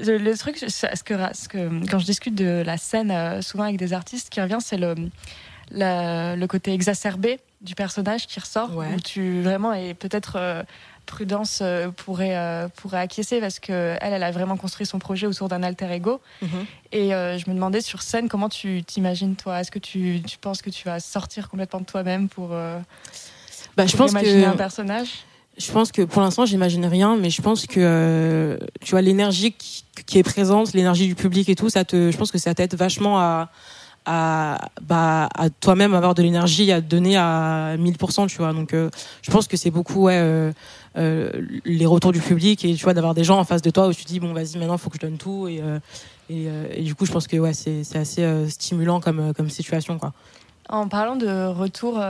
le truc, ce que, ce que- quand je discute de la scène, souvent avec des artistes, qui revient, c'est le, côté exacerbé du personnage qui ressort, Ouais. où tu vraiment, et peut-être Prudence euh, pourrait, euh, pourrait acquiescer parce que elle, a vraiment construit son projet autour d'un alter ego. Et euh, je me demandais sur scène, comment tu t'imagines toi? Est-ce que tu, tu penses que tu vas sortir complètement de toi-même pour, Bah je pense imaginer un que personnage? je pense que pour l'instant j'imagine rien, mais je pense que euh, tu vois l'énergie qui, qui est présente, l'énergie du public et tout, ça te, je pense que ça t'aide vachement à à bah à toi-même avoir de l'énergie à donner à 1000% tu vois. Donc euh, je pense que c'est beaucoup ouais euh, euh, les retours du public et tu vois d'avoir des gens en face de toi où tu te dis bon vas-y maintenant faut que je donne tout. Et et, et du coup je pense que ouais c'est c'est assez stimulant comme comme situation quoi. En parlant de retour,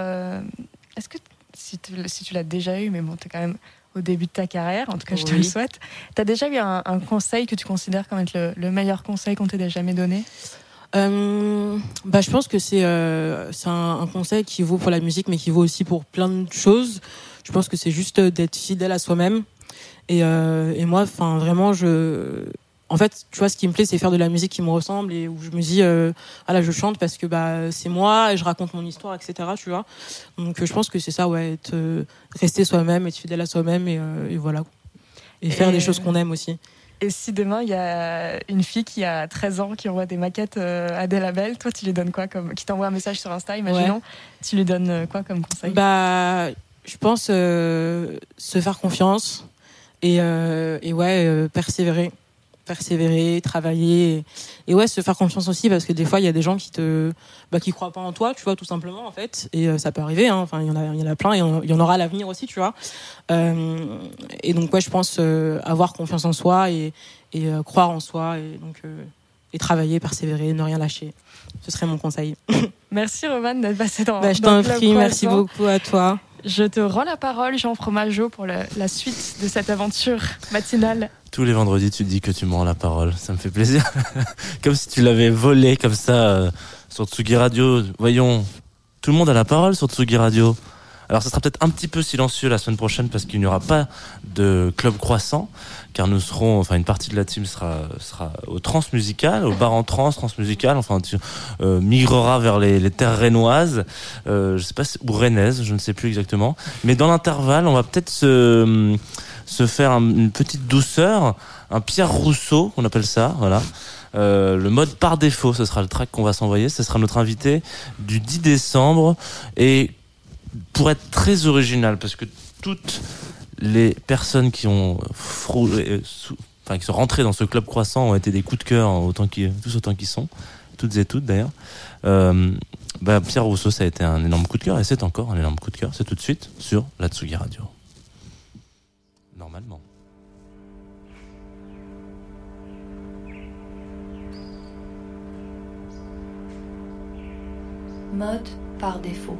est-ce que si tu, si tu l'as déjà eu, mais bon, tu es quand même au début de ta carrière, en tout cas je te le souhaite, tu as déjà eu un, un conseil que tu considères comme être le, le meilleur conseil qu'on t'ait jamais donné? Euh, bah, je pense que c'est euh, un, un conseil qui vaut pour la musique, mais qui vaut aussi pour plein de choses. Je pense que c'est juste d'être fidèle à soi-même. Et, euh, et moi, enfin, vraiment, je. En fait, tu vois, ce qui me plaît, c'est faire de la musique qui me ressemble et où je me dis, euh, ah là, je chante parce que bah c'est moi et je raconte mon histoire, etc. Tu vois. Donc, euh, je pense que c'est ça, ouais, être, euh, rester soi-même, être fidèle à soi-même et, euh, et voilà. Et, faire des choses qu'on aime aussi. Et si demain il y a une fille qui a 13 ans qui envoie des maquettes euh, à des labels, toi tu lui donnes quoi comme qui t'envoie un message sur Insta, imaginons, tu lui donnes euh, quoi comme conseil? Bah, je pense euh, se faire confiance et, euh, et ouais, euh, persévérer. Persévérer, travailler et, et ouais, se faire confiance aussi parce que des fois il y a des gens qui te bah, qui croient pas en toi, tu vois, tout simplement en fait. Et euh, ça peut arriver. Hein. Enfin, il y en a, il y en a plein et il y en aura à l'avenir aussi, tu vois. Euh, et donc ouais, je pense euh, avoir confiance en soi et, et croire en soi et donc et travailler, persévérer, ne rien lâcher. Ce serait mon conseil. Merci Roman d'être passé dans, Bah, je t'en prie, merci beaucoup à toi. Je te rends la parole, Jean Fromageau, pour la suite de cette aventure matinale. Tous les vendredis, tu dis que tu me rends la parole. Ça me fait plaisir. comme si tu l'avais volé comme ça euh, sur Tsugi Radio. Voyons, tout le monde a la parole sur Tsugi Radio. Alors, ça sera peut-être un petit peu silencieux la semaine prochaine parce qu'il n'y aura pas de club croissant, car nous serons, enfin, une partie de la team sera, sera au transmusical, au bar en trans, transmusical, enfin, tu euh, migrera vers les, terres rénoises, euh, je sais pas, ou rennaises, je ne sais plus exactement. Mais dans l'intervalle, on va peut-être se, se faire un- une petite douceur, un Pierre Rousseau, on appelle ça, voilà. Euh, le mode par défaut, ce sera le track qu'on va s'envoyer. Ce sera notre invité du 10 décembre. Et pour être très original, parce que toutes les personnes qui ont euh, enfin, qui sont rentrées dans ce club croissant ont été des coups de cœur, autant tous autant qu'ils sont, toutes et toutes d'ailleurs. Euh, bah, Pierre Rousseau, ça a été un énorme coup de cœur et c'est encore un énorme coup de cœur. C'est tout de suite sur la Tsugi Radio. Normalement. Mode par défaut.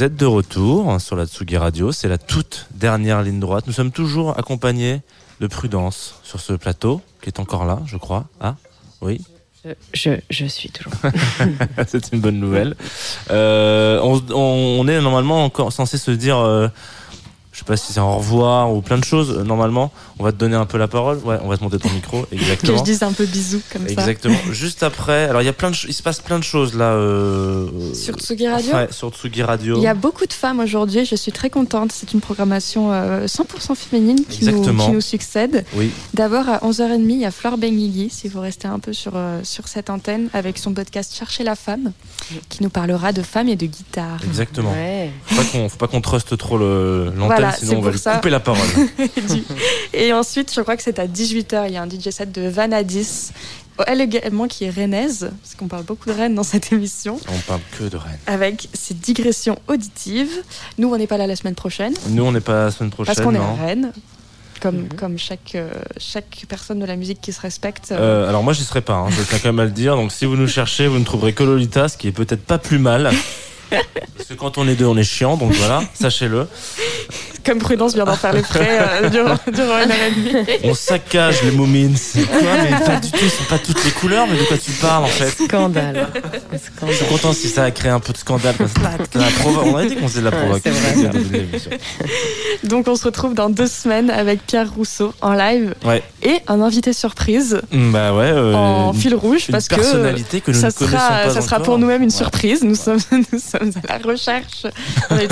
Vous êtes de retour sur la Tsugi Radio. C'est la toute dernière ligne droite. Nous sommes toujours accompagnés de Prudence sur ce plateau, qui est encore là, je crois. Ah, oui, Je, je, je suis toujours. c'est une bonne nouvelle. Euh, on, on- on est normalement encore censé se dire, euh, je sais pas si c'est au revoir ou plein de choses. Euh, Normalement, on va te donner un peu la parole. Ouais, on va te monter ton micro. Que je Exactement. dise un peu bisous comme ça. Exactement. Juste après, alors il y a plein de, il se passe plein de choses là. euh, Sur Tsugi Radio Ouais, sur Tsugi Radio. Il y a beaucoup de femmes aujourd'hui, je suis très contente. C'est une programmation euh, 100% féminine qui nous, Exactement. qui nous succède. Oui. D'abord à 11h30, il y a Flore Benguigui, si vous restez un peu sur, euh, sur cette antenne, avec son podcast Chercher la femme, qui nous parlera de femmes et de guitare. Exactement. Ouais. Faut pas qu'on, faut pas qu'on truste trop l'antenne, Voilà, sinon c'est on va pour lui ça. couper la parole. et ensuite, je crois que c'est à 18h, il y a un DJ set de Vanadis, elle également qui est rennaise, parce qu'on parle beaucoup de Rennes dans cette émission, on parle que de Rennes. avec ses digressions auditives. Nous, on n'est pas là la semaine prochaine, Nous, on n'est pas la semaine prochaine. parce qu'on est à Rennes. Comme, Mhm. comme chaque, euh, chaque personne de la musique qui se respecte. Euh, alors moi j'y serai pas, hein, je tiens quand même à le dire. Donc si vous nous cherchez, vous ne trouverez que Lolita, ce qui est peut-être pas plus mal. Parce que quand on est deux, on est chiant, donc voilà, sachez-le. Comme Prudence vient d'en faire les frais euh, durant, durant une heure et demie. On saccage les Moomins. C'est quoi Mais pas du tout, ils sont pas toutes les couleurs, mais de quoi tu parles en fait Scandale. Je suis content si ça a créé un peu de scandale. Parce que la provo- on a dit qu'on faisait de la Ouais, provocation. Donc on se retrouve dans deux semaines avec Pierre Rousseau en live Ouais. et un invité surprise Bah ouais. euh, en une- fil rouge une parce que personnalité que nous ça ne connaissons sera, pas ça sera encore. pour nous-mêmes une Ouais. surprise. Nous sommes, nous sommes à la recherche.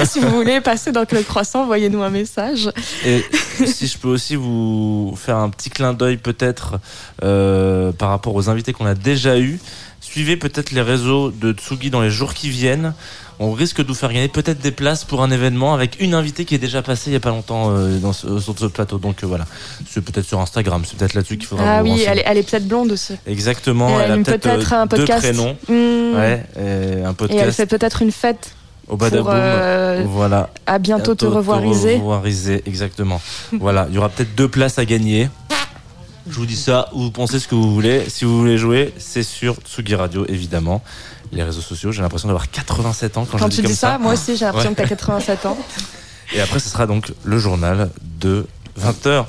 Si vous voulez passer dans Club Croissant, envoyez-nous un message. Et si je peux aussi vous faire un petit clin d'œil peut-être euh, par rapport aux invités qu'on a déjà eus, suivez peut-être les réseaux de Tsugi dans les jours qui viennent. On risque de vous faire gagner peut-être des places pour un événement avec une invitée qui est déjà passée il y a pas longtemps euh, dans ce, sur ce plateau. Donc euh, voilà, c'est peut-être sur Instagram, c'est peut-être là-dessus qu'il faudra Ah vous oui, elle est, elle est peut-être blonde aussi. Exactement, Et elle a peut-être euh, un deux podcast. prénoms. Mmh. Ouais, et un Et podcast elle fait peut-être une fête au Badaboom. pour euh, voilà. à bientôt te revoiriser. revoiriser, exactement. voilà, il y aura peut-être deux places à gagner. Je vous dis ça, vous pensez ce que vous voulez. Si vous voulez jouer, c'est sur Tsugi Radio, évidemment. Les réseaux sociaux, j'ai l'impression d'avoir 87 ans quand, Quand je tu dis dis comme ça, moi aussi j'ai l'impression Ouais. que t'as 87 ans. Et après, ce sera donc le journal de 20h.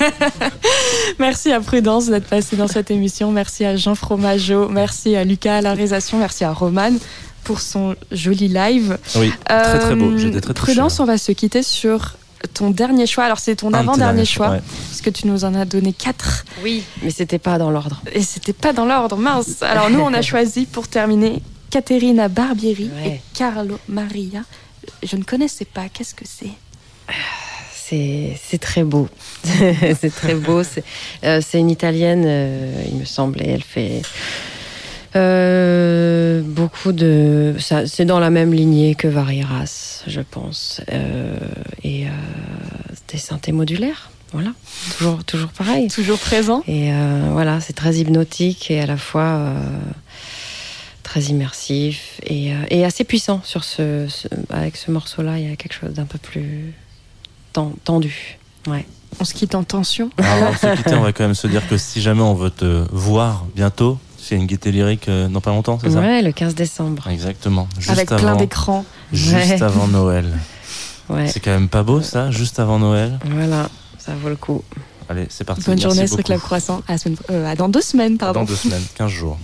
Merci à Prudence d'être passé dans cette émission. Merci à Jean Fromageau. Merci à Lucas à la réalisation. Merci à Roman pour son joli live. Oui, très très beau. J'étais très touché. Prudence, on va se quitter sur ton dernier choix. Alors c'est ton avant-dernier choix, ouais. parce que tu nous en as donné quatre. Oui, mais c'était pas dans l'ordre. Et c'était pas dans l'ordre, mince. Alors nous, on a choisi pour terminer Caterina Barbieri Ouais. et Carlo Maria. Je ne connaissais pas. Qu'est-ce que c'est? C'est c'est très beau. c'est très beau. C'est euh, c'est une italienne, euh, il me semble, et elle fait euh, beaucoup de. ça- C'est dans la même lignée que Varieras, je pense. Euh, et euh, des synthés modulaires. Voilà. Toujours, toujours pareil. Toujours présent Et euh, voilà, c'est très hypnotique et à la fois euh, très immersif et, euh, et assez puissant sur ce, ce- avec ce morceau-là. Il y a quelque chose d'un peu plus ten- tendu. Ouais. On se quitte en tension. Alors, avant de se quitter, on va quand même se dire que si jamais on veut te voir bientôt, c'est une gaieté lyrique euh, dans pas longtemps, c'est ça Ouais, le 15 décembre. Exactement. Juste avec avant, plein d'écrans. Juste Ouais. avant Noël. Ouais. C'est quand même pas beau ça, juste avant Noël. Voilà, ça vaut le coup. Allez, c'est parti. Bonne Merci journée sur beaucoup. Club Croissant. À, la semaine- euh, dans deux semaines, pardon. Dans deux semaines, 15 jours.